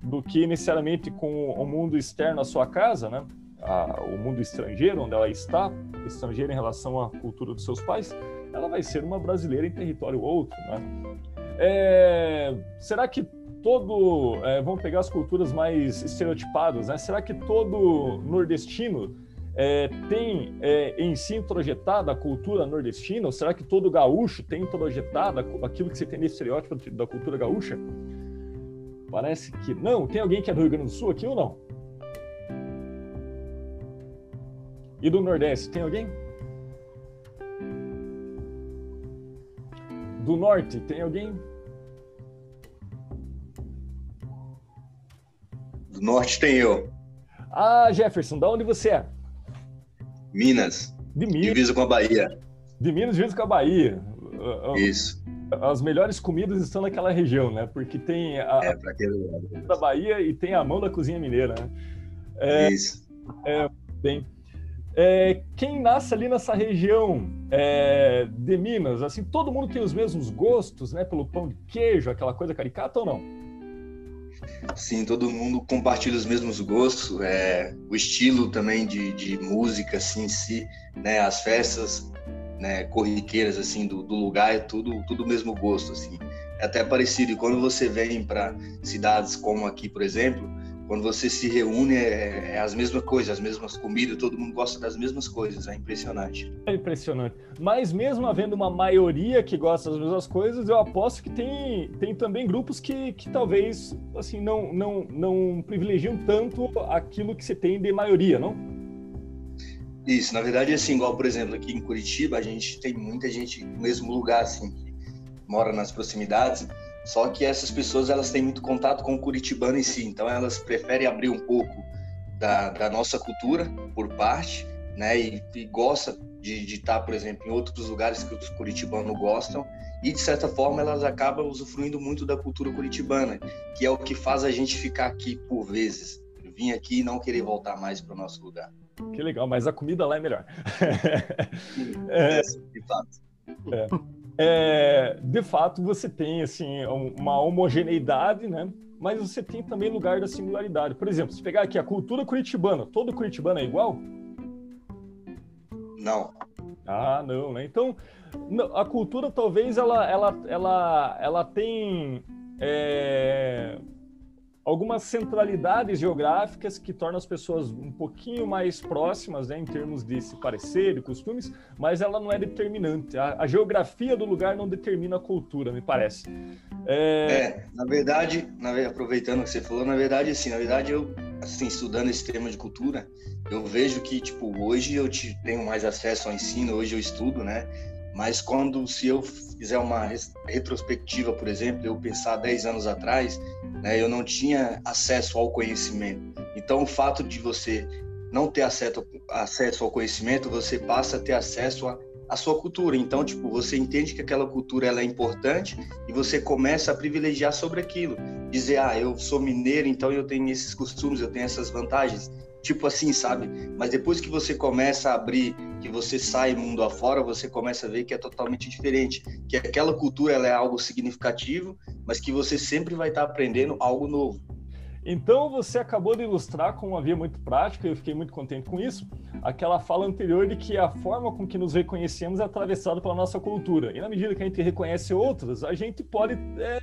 Speaker 1: do que necessariamente com o mundo externo à sua casa, né? a, o mundo estrangeiro, onde ela está, estrangeira em relação à cultura dos seus pais, ela vai ser uma brasileira em território outro, né? É, será que todo, é, vamos pegar as culturas mais estereotipadas, né? Será que todo nordestino é, tem é, em si introjetada a cultura nordestina? Ou será que todo gaúcho tem introjetada aquilo que você tem nesse estereótipo da cultura gaúcha? Parece que não. Tem alguém que é do Rio Grande do Sul aqui ou não? E do Nordeste, tem alguém? Do Norte, tem alguém?
Speaker 8: Do Norte tem eu.
Speaker 1: Ah, Jefferson, da onde você é?
Speaker 8: Minas.
Speaker 1: De Minas.
Speaker 8: Divisa com a Bahia.
Speaker 1: De Minas, divisa com a Bahia.
Speaker 8: Isso.
Speaker 1: As melhores comidas estão naquela região, né? Porque tem a,
Speaker 8: É,
Speaker 1: da Bahia e tem a mão da cozinha mineira, né? É,
Speaker 8: Isso.
Speaker 1: é, bem. É, quem nasce ali nessa região é, de Minas, assim, todo mundo tem os mesmos gostos, né? Pelo pão de queijo, aquela coisa caricata ou não?
Speaker 8: Sim, todo mundo compartilha os mesmos gostos, é, o estilo também de, de música assim, em si, né, as festas né, corriqueiras assim do, do lugar é tudo tudo mesmo gosto assim, é até parecido. E quando você vem para cidades como aqui, por exemplo, quando você se reúne é, é as mesmas coisas, as mesmas comidas, todo mundo gosta das mesmas coisas, é impressionante.
Speaker 1: É impressionante. Mas mesmo havendo uma maioria que gosta das mesmas coisas, eu aposto que tem, tem também grupos que, que talvez assim não, não, não privilegiam tanto aquilo que você tem de maioria, não?
Speaker 8: Isso, na verdade, assim, igual, por exemplo, aqui em Curitiba, a gente tem muita gente no mesmo lugar, assim, que mora nas proximidades, só que essas pessoas, elas têm muito contato com o curitibano em si, então elas preferem abrir um pouco da, da nossa cultura, por parte, né, e, e gosta de, de estar, por exemplo, em outros lugares que os curitibanos gostam, e, de certa forma, elas acabam usufruindo muito da cultura curitibana, que é o que faz a gente ficar aqui por vezes, vir aqui e não querer voltar mais para o nosso lugar.
Speaker 1: Que legal, mas a comida lá é melhor.
Speaker 8: É, de fato.
Speaker 1: É, de fato, você tem assim um- uma homogeneidade, né? Mas você tem também lugar da singularidade. Por exemplo, se pegar aqui a cultura curitibana, todo curitibano é igual?
Speaker 8: Não,
Speaker 1: Ah, não, né? Então, a cultura talvez ela, ela, ela, ela tem é, algumas centralidades geográficas que tornam as pessoas um pouquinho mais próximas, né, em termos de se parecer, de costumes, mas ela não é determinante. A, a geografia do lugar não determina a cultura, me parece. É,
Speaker 8: É, na verdade, na ve- aproveitando o que você falou, na verdade, assim, na verdade, eu, assim, estudando esse tema de cultura, eu vejo que, tipo, hoje eu te- tenho mais acesso ao ensino, hoje eu estudo, né? Mas quando, se eu fizer uma retrospectiva, por exemplo, eu pensar 10 anos atrás, né, eu não tinha acesso ao conhecimento. Então, o fato de você não ter acesso, acesso ao conhecimento, você passa a ter acesso à sua cultura. Então, tipo, você entende que aquela cultura ela é importante e você começa a privilegiar sobre aquilo. Dizer, ah, eu sou mineiro, então eu tenho esses costumes, eu tenho essas vantagens. Tipo assim, sabe? Mas depois que você começa a abrir, que você sai mundo afora, você começa a ver que é totalmente diferente. Que aquela cultura ela é algo significativo, mas que você sempre vai estar aprendendo algo novo.
Speaker 1: Então você acabou de ilustrar com uma via muito prática, e eu fiquei muito contente com isso, aquela fala anterior de que a forma com que nos reconhecemos é atravessada pela nossa cultura. E na medida que a gente reconhece outras, a gente pode,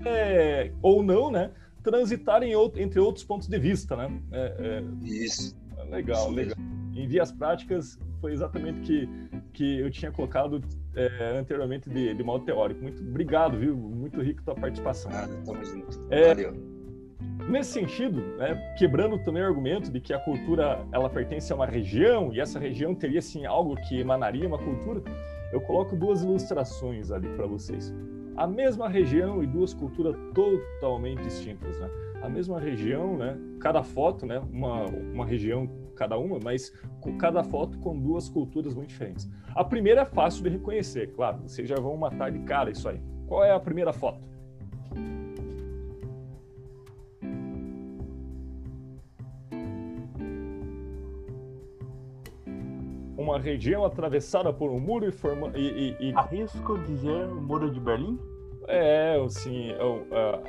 Speaker 1: é, ou não, né, transitar em outro, entre outros pontos de vista, né? É, é,
Speaker 8: Isso
Speaker 1: legal. Em vias práticas foi exatamente que que eu tinha colocado é, anteriormente de, de modo teórico. Muito obrigado, viu? Muito rico a tua participação.
Speaker 8: Nada, tamo junto.
Speaker 1: É.
Speaker 8: Valeu.
Speaker 1: Nesse sentido, né, quebrando também o argumento de que a cultura ela pertence a uma região e essa região teria assim algo que emanaria uma cultura, eu coloco duas ilustrações ali para vocês. A mesma região e duas culturas totalmente distintas, né? A mesma região, né? Cada foto, né? Uma, uma região cada uma, mas com cada foto com duas culturas muito diferentes. A primeira é fácil de reconhecer, claro. Vocês já vão matar de cara isso aí. Qual é a primeira foto? uma região atravessada por um muro e, forma, e, e, e
Speaker 2: Arrisco dizer o Muro de Berlim?
Speaker 1: É assim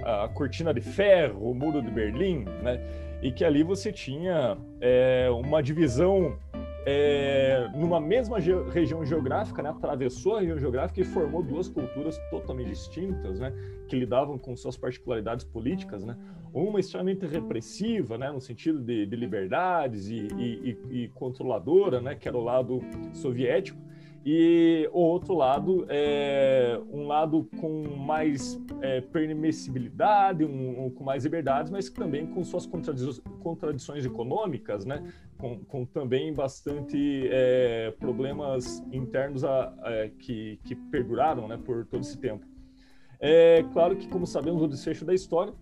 Speaker 1: a, a, cortina de ferro, o muro de Berlim, né? e que ali você tinha é, uma divisão é, numa mesma ge região geográfica, né, atravessou a região geográfica e formou duas culturas totalmente distintas, né, que lidavam com suas particularidades políticas, né, uma extremamente repressiva, né, no sentido de, de liberdades e, e, e, controladora, né, que era o lado soviético, e o outro lado é um lado com mais é, permissibilidade, um, um, com mais liberdades, mas também com suas contradições, econômicas, né? com, com também bastante é, problemas internos a, a, que, que perduraram né, por todo esse tempo. É claro que, como sabemos, o desfecho da história,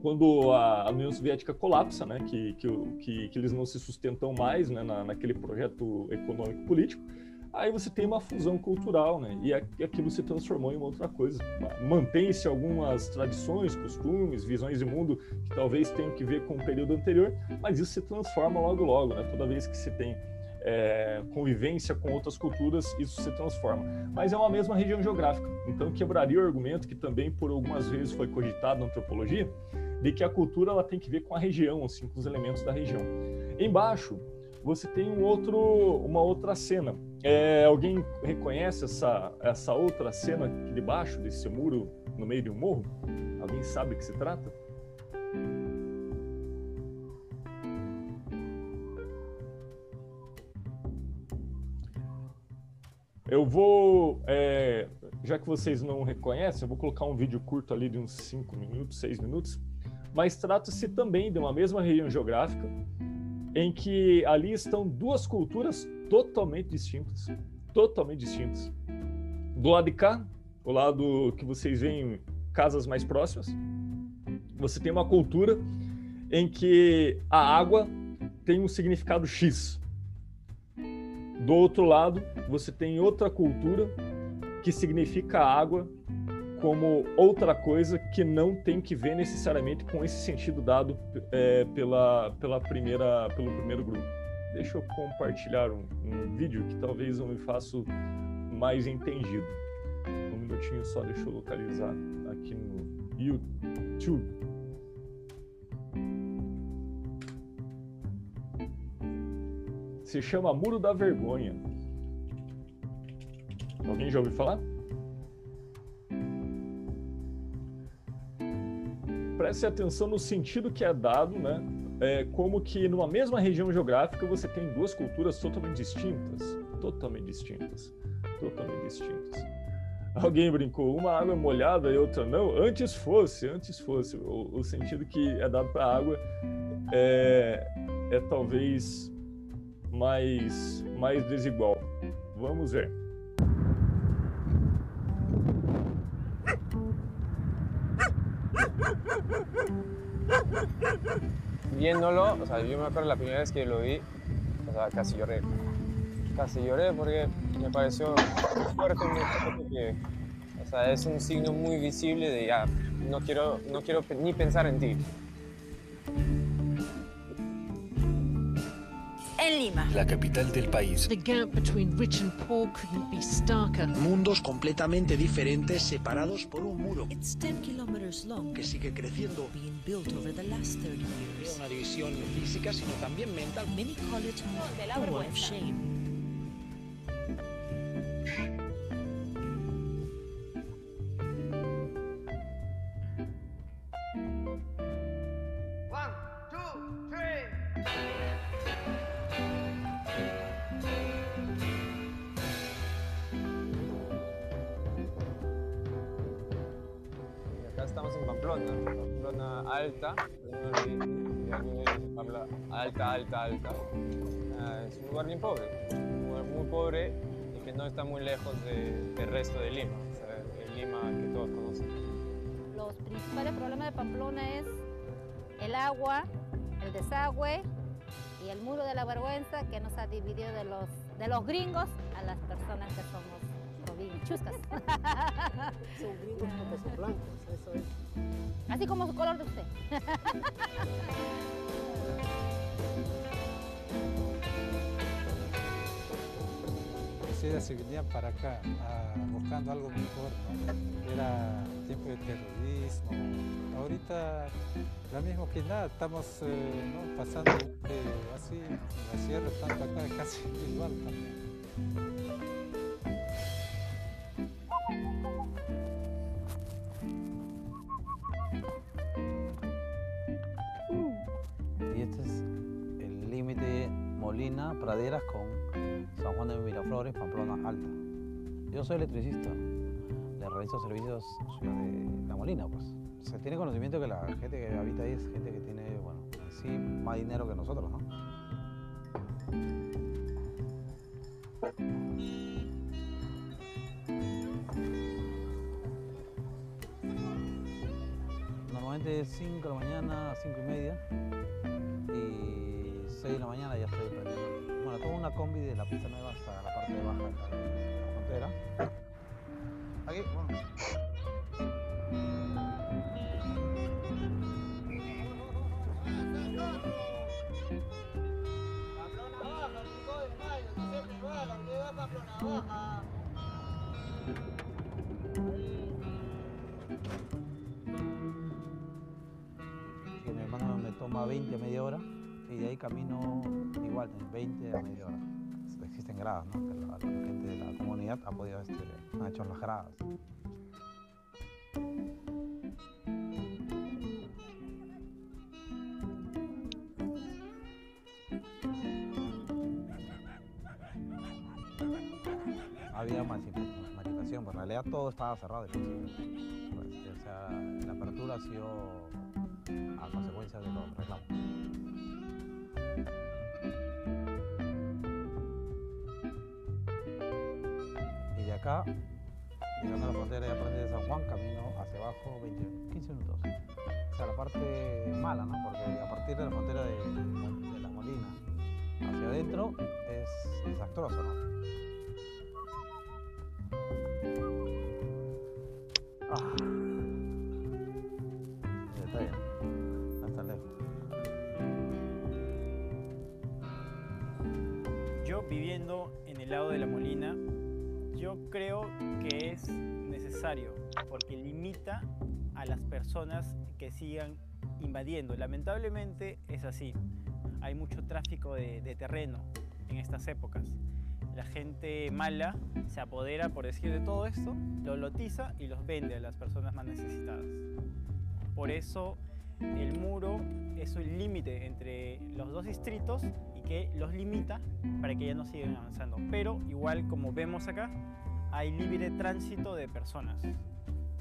Speaker 1: quando a União Soviética colapsa, né, que, que, que, eles não se sustentam mais né, na, naquele projeto econômico-político, aí você tem uma fusão cultural, né? E aquilo se transformou em uma outra coisa. Mantém-se algumas tradições, costumes, visões de mundo que talvez tenham que ver com o período anterior, mas isso se transforma logo logo, né? Toda vez que se tem é, convivência com outras culturas, isso se transforma. Mas é uma mesma região geográfica, então quebraria o argumento que também por algumas vezes foi cogitado na antropologia, de que a cultura ela tem que ver com a região, assim, com os elementos da região. Embaixo, você tem um outro, uma outra cena. É, alguém reconhece essa, essa outra cena aqui debaixo desse muro, no meio de um morro? Alguém sabe o que se trata? Eu vou, é, já que vocês não reconhecem, eu vou colocar um vídeo curto ali de uns 5 minutos, 6 minutos, mas trata-se também de uma mesma região geográfica, em que ali estão duas culturas totalmente distintas, totalmente distintas. Do lado de cá, o lado que vocês veem casas mais próximas, você tem uma cultura em que a água tem um significado X. Do outro lado, você tem outra cultura que significa a água como outra coisa que não tem que ver necessariamente com esse sentido dado é, pela, pela primeira, pelo primeiro grupo. Deixa eu compartilhar um, um vídeo que talvez eu me faça mais entendido. Um minutinho só, deixa eu localizar aqui no YouTube. Se chama Muro da Vergonha. Alguém já ouviu falar? preste atenção no sentido que é dado, né? É, como que numa mesma região geográfica você tem duas culturas totalmente distintas, totalmente distintas, totalmente distintas. Alguém brincou, uma água molhada e outra não. Antes fosse, antes fosse. O, o sentido que é dado para a água é, é talvez mais, mais desigual. Vamos ver.
Speaker 9: Viéndolo, o sea, yo me acuerdo la primera vez que lo vi, o sea, casi lloré. Casi lloré porque me pareció fuerte, muy fuerte porque, o sea, es un signo muy visible de ya, no quiero, no quiero ni pensar en ti.
Speaker 10: En Lima. La capital del país.
Speaker 11: The gap between rich and poor couldn't be starker.
Speaker 10: Mundos completamente diferentes separados por un muro.
Speaker 11: It's 10 kilometers long.
Speaker 10: Que sigue creciendo.
Speaker 11: Being built over the last 30 years.
Speaker 10: Una división física, sino también mental.
Speaker 11: Many call it the wall of shame.
Speaker 9: Alta, habla alta, alta, alta. Uh, es un lugar bien pobre, un lugar muy pobre y que no está muy lejos de, del resto de Lima, o sea, el Lima que todos conocen.
Speaker 12: Los principales problemas de Pamplona es el agua, el desagüe y el muro de la vergüenza que nos ha dividido de los, de los gringos a las personas que somos chuscas.
Speaker 13: Son gringos porque son blancos, eso es.
Speaker 12: Así como su color de usted.
Speaker 14: se venían para acá buscando algo mejor. Era tiempo de terrorismo, ahorita lo mismo que nada, estamos eh, pasando eh, así la sierra, tanto acá casi igual también.
Speaker 15: Con San Juan de Miraflores, Pamplona Alta. Yo soy electricista, le realizo servicios de La Molina, pues. Se tiene conocimiento que la gente que habita ahí es gente que tiene, bueno, en sí más dinero que nosotros, ¿no? Normalmente 5 de la mañana a 5 y media y 6 de la mañana ya estoy prendiendo. Tomo una combi de la pista nueva hasta la parte baja de la frontera. Aquí, bueno. que mi hermano me toma 20 a media hora y de ahí camino igual, de 20 a media hora. Existen gradas, ¿no? Que la, gente de la comunidad ha podido, este, han hecho las gradas. Había masificación, pero en realidad todo estaba cerrado. Pues, o sea, la apertura ha sido a consecuencia de los reclamos. Y de acá, llegando a la frontera de Aprendiz de San Juan, camino hacia abajo 20, 15 minutos. O sea, la parte mala, ¿no? Porque a partir de la frontera de, de la Molina hacia adentro es desastroso, ¿no?
Speaker 16: Viviendo en el lado de la Molina, yo creo que es necesario porque limita a las personas que sigan invadiendo. Lamentablemente es así. Hay mucho tráfico de, terreno en estas épocas. La gente mala se apodera, por decir, de todo esto, lo lotiza y los vende a las personas más necesitadas. Por eso el muro es un límite entre los dos distritos que los limita para que ya no sigan avanzando. Pero igual como vemos acá, hay libre tránsito de personas.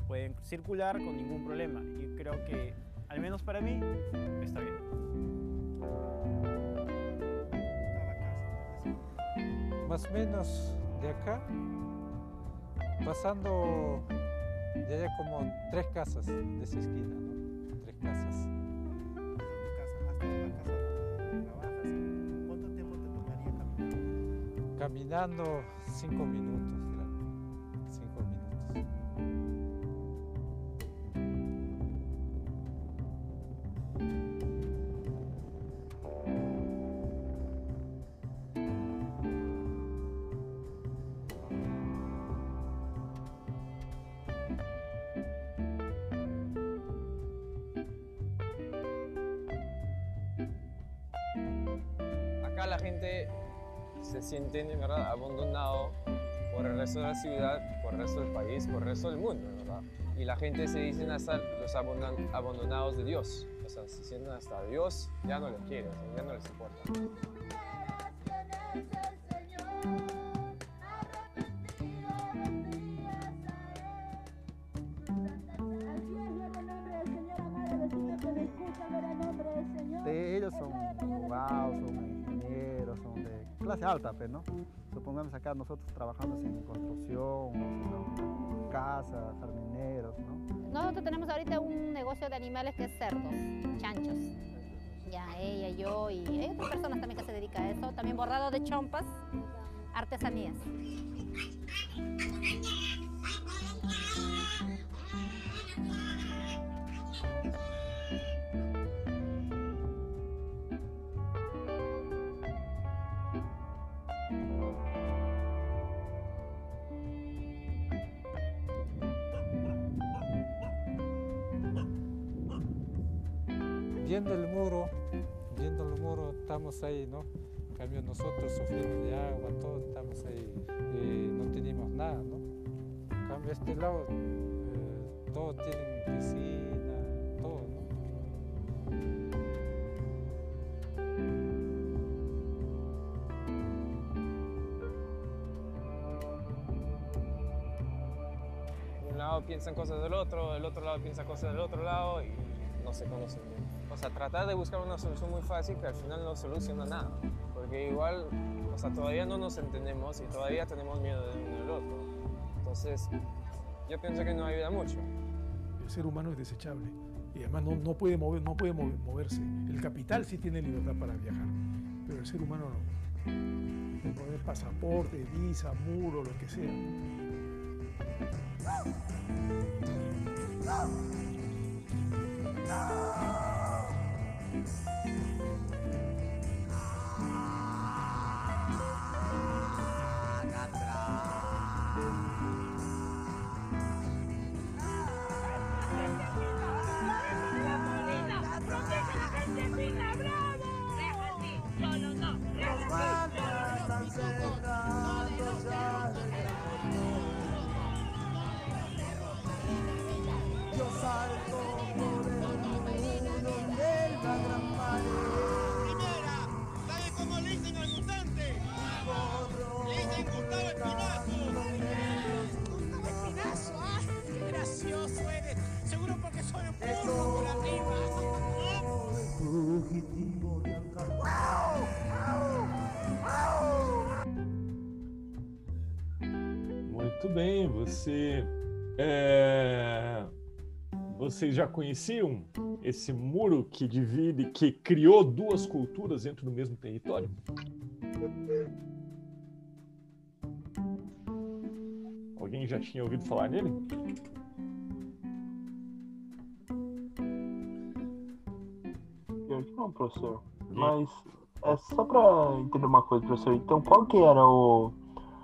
Speaker 16: Pueden circular con ningún problema y creo que, al menos para mí, está bien.
Speaker 14: Más o menos de acá, pasando de allá como tres casas de esa esquina, ¿no? Tres casas. Caminando cinco minutos,
Speaker 9: por el mundo, ¿verdad? Y la gente se dicen hasta los abandonados de Dios. O sea, se sienten hasta Dios ya no los quiere, o sea, ya no les importa.
Speaker 17: Ellos son abogados, son ingenieros, son de clase alta, pues, ¿no? Supongamos acá nosotros trabajamos en construcción, o sino casa, jardineros, ¿no?
Speaker 12: Nosotros tenemos ahorita un negocio de animales que es cerdos, chanchos. Ya, ella, yo y hay otras personas también que se dedican a eso. También borrado de chompas, artesanías.
Speaker 14: Yendo el muro, yendo el muro, estamos ahí, ¿no? En cambio nosotros sufrimos de agua, todos estamos ahí, eh, no tenemos nada, ¿no? En cambio este lado, eh, todos tienen piscina, todo, ¿no?
Speaker 9: Un lado piensan cosas del otro, del otro lado piensa cosas del otro lado y no se conocen sea, tratar de buscar una solución muy fácil que al final no soluciona nada. Porque igual, o sea, todavía no nos entendemos y todavía tenemos miedo del otro. Entonces, yo pienso que no ayuda mucho.
Speaker 18: El ser humano es desechable y además no, no puede, mover, no puede mover- moverse. El capital sí tiene libertad para viajar, pero el ser humano no. Puede poner pasaporte, visa, muro, lo que sea.
Speaker 19: Yo
Speaker 1: Peace. Bem, você. é, Vocês já conheciam esse muro que divide, que criou duas culturas dentro do mesmo território? Alguém já tinha ouvido falar nele?
Speaker 2: Eu não, professor. Mas é só pra entender uma coisa, professor. Então, qual que era o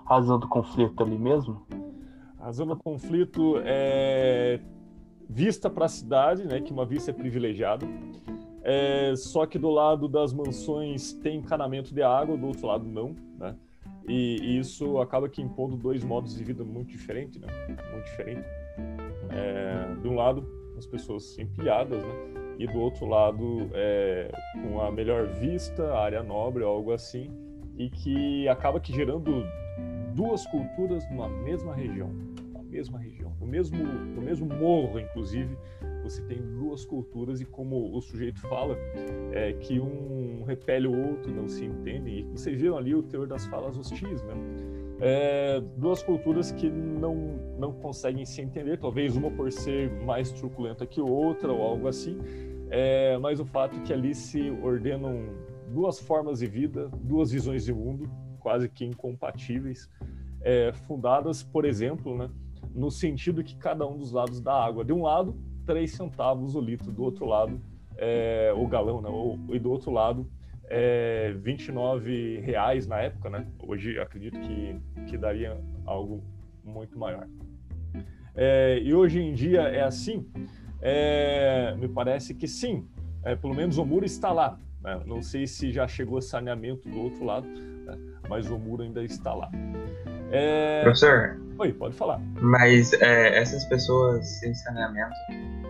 Speaker 2: razão do conflito ali mesmo?
Speaker 1: A zona conflito é vista para a cidade, né, que uma vista é privilegiada. É, só que do lado das mansões tem encanamento de água, do outro lado não, né? E, e isso acaba que impondo dois modos de vida muito diferentes, né? Muito diferente. É, de um lado, as pessoas empilhadas, né? E do outro lado, é, com a melhor vista, área nobre, algo assim, e que acaba que gerando duas culturas numa mesma região, mesma região, no mesmo, no mesmo morro, inclusive, você tem duas culturas e como o sujeito fala, é que um repele o outro, não se entendem, e vocês viram ali o teor das falas hostis, né? É, duas culturas que não, não conseguem se entender, talvez uma por ser mais truculenta que outra ou algo assim, é, mas o fato é que ali se ordenam duas formas de vida, duas visões de mundo, quase que incompatíveis, é, fundadas, por exemplo, né, no sentido que cada um dos lados da água, de um lado, 3 centavos o litro, do outro lado, é, o galão, né, e do outro lado, é, 29 reais na época, né? Hoje acredito que, que daria algo muito maior. É, e hoje em dia é assim? É, me parece que sim. É, pelo menos o muro está lá. né? Não sei se já chegou saneamento do outro lado, né? mas o muro ainda está lá. É...
Speaker 20: Professor?
Speaker 1: Oi, pode falar.
Speaker 20: Mas é, essas pessoas sem saneamento,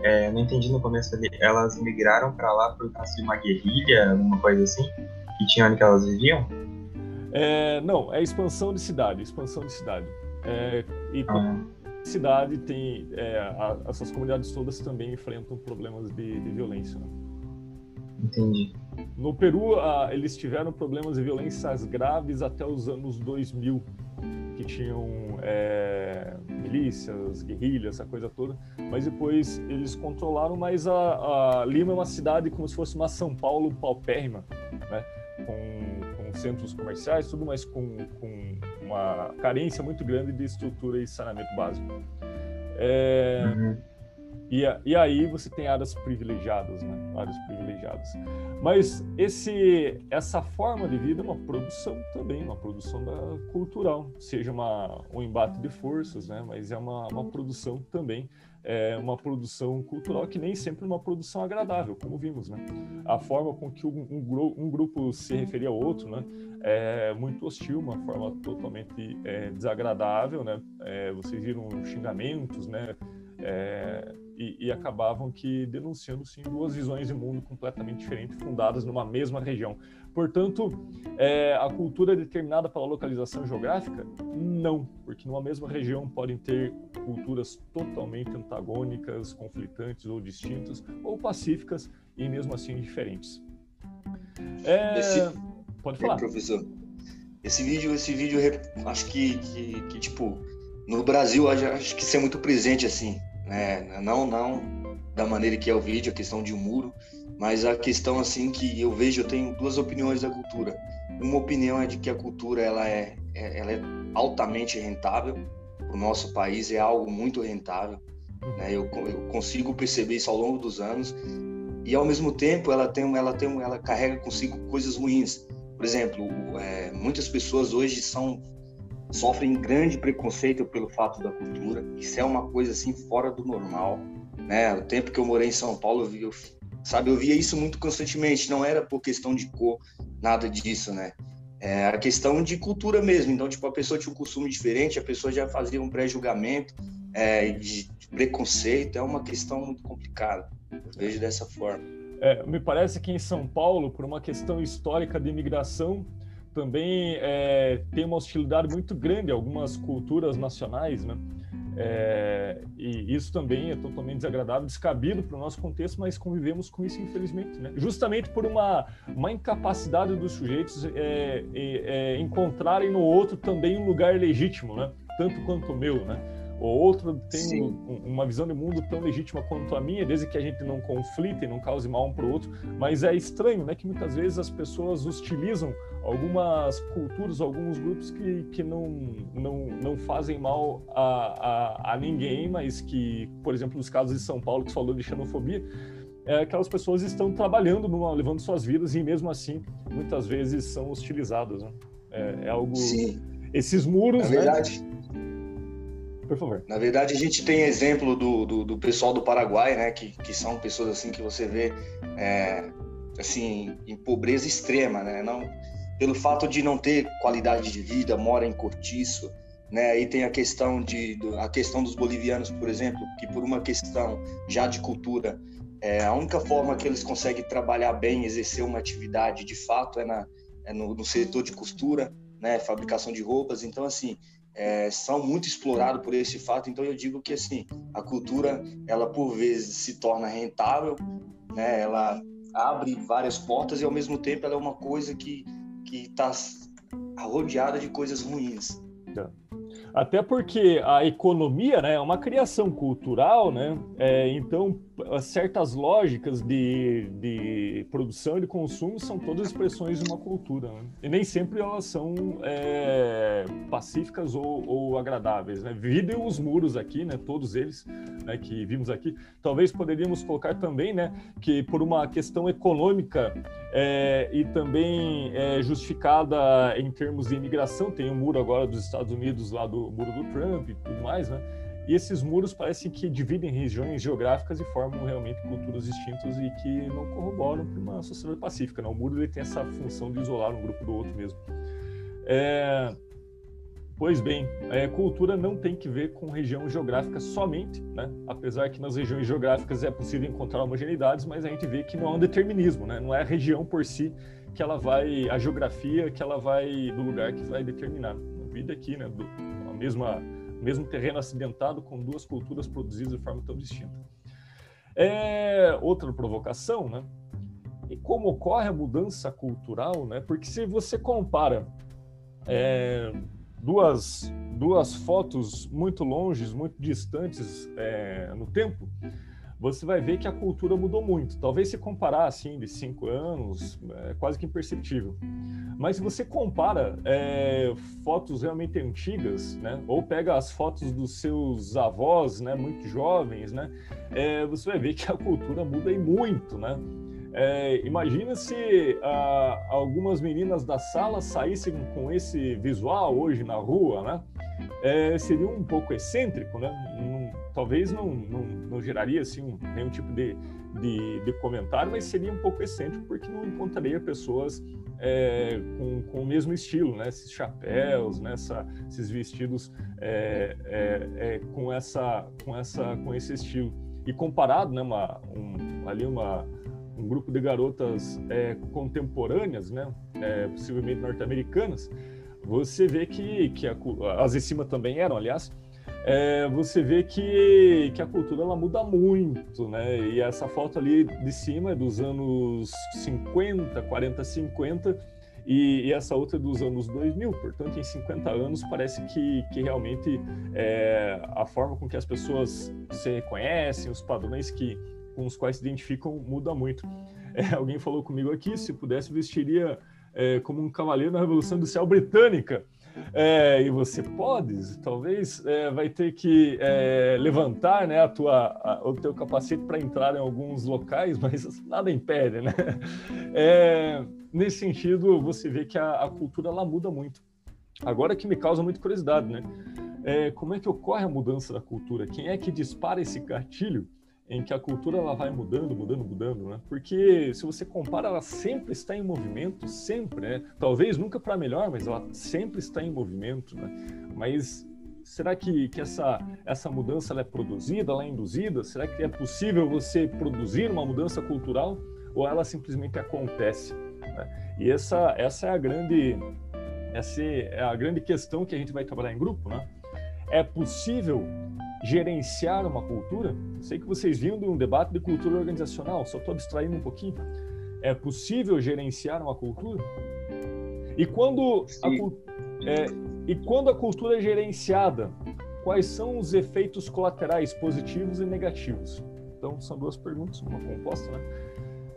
Speaker 20: é, não entendi no começo ali, elas migraram pra lá por causa de uma guerrilha, alguma coisa assim, que tinha onde que elas viviam?
Speaker 1: É, não, é expansão de cidade, expansão de cidade. É, e quando cidade tem é, a- essas comunidades todas também enfrentam problemas de, de violência. né?
Speaker 20: Entendi.
Speaker 1: No Peru, ah, eles tiveram problemas de violências graves até os anos 2000, que tinham é, milícias, guerrilhas, essa coisa toda. Mas depois eles controlaram, mas a, a Lima é uma cidade como se fosse uma São Paulo paupérrima, né? com, com centros comerciais, tudo, mas com, com uma carência muito grande de estrutura e saneamento básico. É, E, e aí você tem áreas privilegiadas, né? Áreas privilegiadas. Mas esse, essa forma de vida é uma produção também, uma produção da cultural, seja uma, um embate de forças, né? Mas é uma, uma produção também, é uma produção cultural que nem sempre é uma produção agradável, como vimos, né? A forma com que um, um, um grupo se referia ao outro, né? É muito hostil, uma forma totalmente é, desagradável, né? É, vocês viram xingamentos, né? É, e, e acabavam que denunciando sim duas visões de mundo completamente diferentes fundadas numa mesma região. Portanto, é, a cultura é determinada pela localização geográfica? Não, porque numa mesma região podem ter culturas totalmente antagônicas, conflitantes ou distintas, ou pacíficas e mesmo assim diferentes. É,
Speaker 8: Esse-
Speaker 1: Pode falar.
Speaker 8: professor. Esse vídeo, esse vídeo, acho que, que, que, tipo, no Brasil, acho, acho que isso é muito presente, assim, né? Não, não da maneira que é o vídeo, a questão de um muro, mas a questão, assim, que eu vejo, eu tenho duas opiniões da cultura. Uma opinião é de que a cultura, ela é, é- ela é altamente rentável, o nosso país é algo muito rentável, né? Eu, eu consigo perceber isso ao longo dos anos, e ao mesmo tempo ela tem, ela tem, ela carrega consigo coisas ruins. Por exemplo, é, muitas pessoas hoje são sofrem grande preconceito pelo fato da cultura. Isso é uma coisa assim fora do normal, né? O tempo que eu morei em São Paulo, eu, vi- eu sabe, eu via isso muito constantemente. Não era por questão de cor, nada disso, né? É a questão de cultura mesmo. Então, tipo, a pessoa tinha um costume diferente, a pessoa já fazia um pré-julgamento é, de, preconceito. É uma questão muito complicada. Eu vejo dessa forma.
Speaker 1: É, me parece que em São Paulo, por uma questão histórica de imigração, também é, tem uma hostilidade muito grande a algumas culturas nacionais, né? É, e isso também é totalmente desagradável, descabido para o nosso contexto, mas convivemos com isso, infelizmente, né? Justamente por uma, uma incapacidade dos sujeitos é, é, é, encontrarem no outro também um lugar legítimo, né? Tanto quanto o meu, né? O outro tem um- uma visão de mundo tão legítima quanto a minha, desde que a gente não conflite e não cause mal um para o outro. Mas é estranho, né, que muitas vezes as pessoas hostilizam algumas culturas, alguns grupos que, que não, não, não fazem mal a, a, a ninguém, mas que, por exemplo, nos casos de São Paulo, que você falou de xenofobia, é, aquelas pessoas estão trabalhando, numa, levando suas vidas e mesmo assim, muitas vezes são hostilizadas. Né? É, é algo.
Speaker 8: Sim.
Speaker 1: Esses muros,
Speaker 8: Na
Speaker 1: né? Por favor.
Speaker 8: Na verdade, a gente tem exemplo do, do, do pessoal do Paraguai, né? Que, que são pessoas assim que você vê é, assim em pobreza extrema, né? Não pelo fato de não ter qualidade de vida, mora em cortiço, né? Aí tem a questão de a questão dos bolivianos, por exemplo, que por uma questão já de cultura, é, a única forma que eles conseguem trabalhar bem, exercer uma atividade de fato é, na, é no, no setor de costura, né? Fabricação de roupas. Então assim é, são muito explorados por esse fato. Então eu digo que assim a cultura ela por vezes se torna rentável, né? Ela abre várias portas e ao mesmo tempo ela é uma coisa que que está rodeada de coisas ruins.
Speaker 1: Até porque a economia né, é uma criação cultural, né? É, então, certas lógicas de, de produção e de consumo são todas expressões de uma cultura. né? E nem sempre elas são é, pacíficas ou, ou agradáveis. Né? Videm os muros aqui, né, todos eles né, que vimos aqui. Talvez poderíamos colocar também né, que, por uma questão econômica é, e também é, justificada em termos de imigração, tem o muro agora dos Estados Unidos, lá do muro do Trump e tudo mais, né? E esses muros parecem que dividem regiões geográficas e formam realmente culturas distintas e que não corroboram para uma sociedade pacífica. Né? O muro ele tem essa função de isolar um grupo do outro mesmo. É, Pois bem, é, cultura não tem que ver com região geográfica somente, né? apesar que nas regiões geográficas é possível encontrar homogeneidades, mas a gente vê que não é um determinismo, né? não é a região por si que ela vai, a geografia que ela vai, do lugar que vai determinar. A vida aqui, né? Do, a mesma, mesmo terreno acidentado com duas culturas produzidas de forma tão distinta. É, outra provocação, né? E como ocorre a mudança cultural, né? Porque se você compara é, duas, duas fotos muito longes, muito distantes é, no tempo, você vai ver que a cultura mudou muito. Talvez se comparar assim de cinco anos, é quase que imperceptível. Mas se você compara é, fotos realmente antigas, né, ou pega as fotos dos seus avós, né, muito jovens, né, é, você vai ver que a cultura muda e muito, né. É, imagina se ah, algumas meninas da sala saíssem com esse visual hoje na rua, né? É, seria um pouco excêntrico, né? Talvez não, não, não, geraria assim, um, nenhum tipo de, de, de, comentário, mas seria um pouco excêntrico porque não encontraria pessoas é, com, com o mesmo estilo, né? Esses chapéus, né? Esses vestidos é, é, é, com essa, com essa, com esse estilo. E comparado, né? Uma, um, ali uma um grupo de garotas é, contemporâneas, né, é, possivelmente norte-americanas, você vê que, que a, as de cima também eram, aliás, é, você vê que, que a cultura ela muda muito, né? E essa foto ali de cima é dos anos 50, 40, 50, e, e, essa outra é dos anos 2000. Portanto, em 50 anos, parece que, que realmente é, a forma com que as pessoas se reconhecem, os padrões que, com os quais se identificam muda muito. É, alguém falou comigo aqui, se pudesse, vestiria é, como um cavaleiro na Revolução Industrial Britânica. É, e você pode, talvez é, vai ter que é, levantar né, a tua, a, o teu capacete para entrar em alguns locais, mas nada impede, né? É, nesse sentido, você vê que a, a, cultura ela muda muito. Agora que me causa muita curiosidade, né? É, como é que ocorre a mudança da cultura? Quem é que dispara esse gatilho em que a cultura ela vai mudando, mudando, mudando, né? Porque se você compara, ela sempre está em movimento, sempre, né? Talvez nunca para melhor, mas ela sempre está em movimento, né? Mas será que, que essa, essa mudança ela é produzida, ela é induzida? Será que é possível você produzir uma mudança cultural ou ela simplesmente acontece? Né? E essa, essa é a grande essa é a grande questão que a gente vai trabalhar em grupo, né? É possível gerenciar uma cultura? Sei que vocês viram de um debate de cultura organizacional, só estou abstraindo um pouquinho. É possível gerenciar uma cultura? E quando a, é, e quando a cultura é gerenciada, quais são os efeitos colaterais positivos e negativos? Então, são duas perguntas, uma composta, né?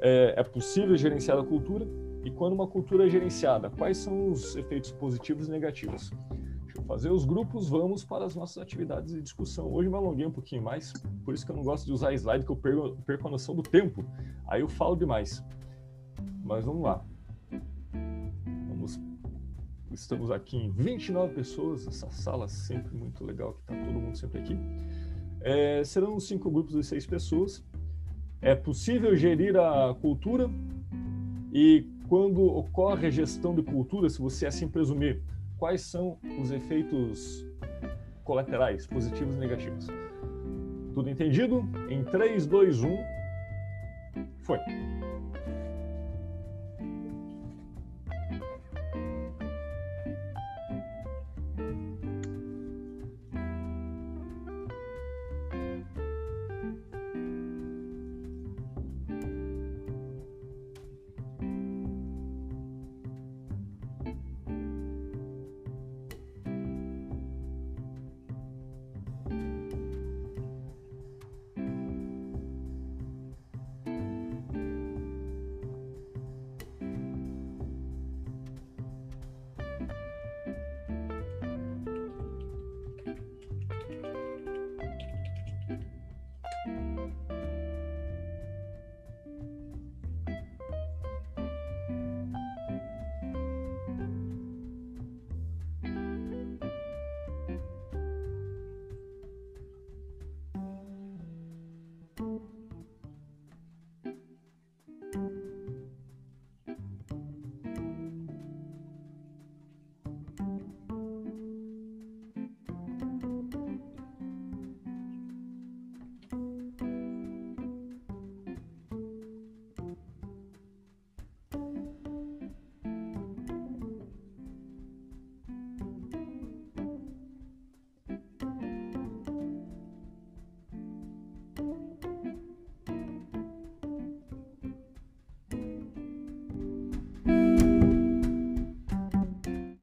Speaker 1: É, é possível gerenciar a cultura? E quando uma cultura é gerenciada, quais são os efeitos positivos e negativos? Fazer os grupos, vamos para as nossas atividades de discussão. Hoje me alonguei um pouquinho mais, por isso que eu não gosto de usar slide, que eu perco, perco a noção do tempo. Aí eu falo demais. Mas vamos lá. Vamos. Estamos aqui em 29 pessoas, essa sala sempre muito legal, que está todo mundo sempre aqui. É, serão cinco grupos de seis pessoas. É possível gerir a cultura e quando ocorre a gestão de cultura, se você assim presumir, quais são os efeitos colaterais, positivos e negativos. Tudo entendido? Em 3, 2, 1, foi.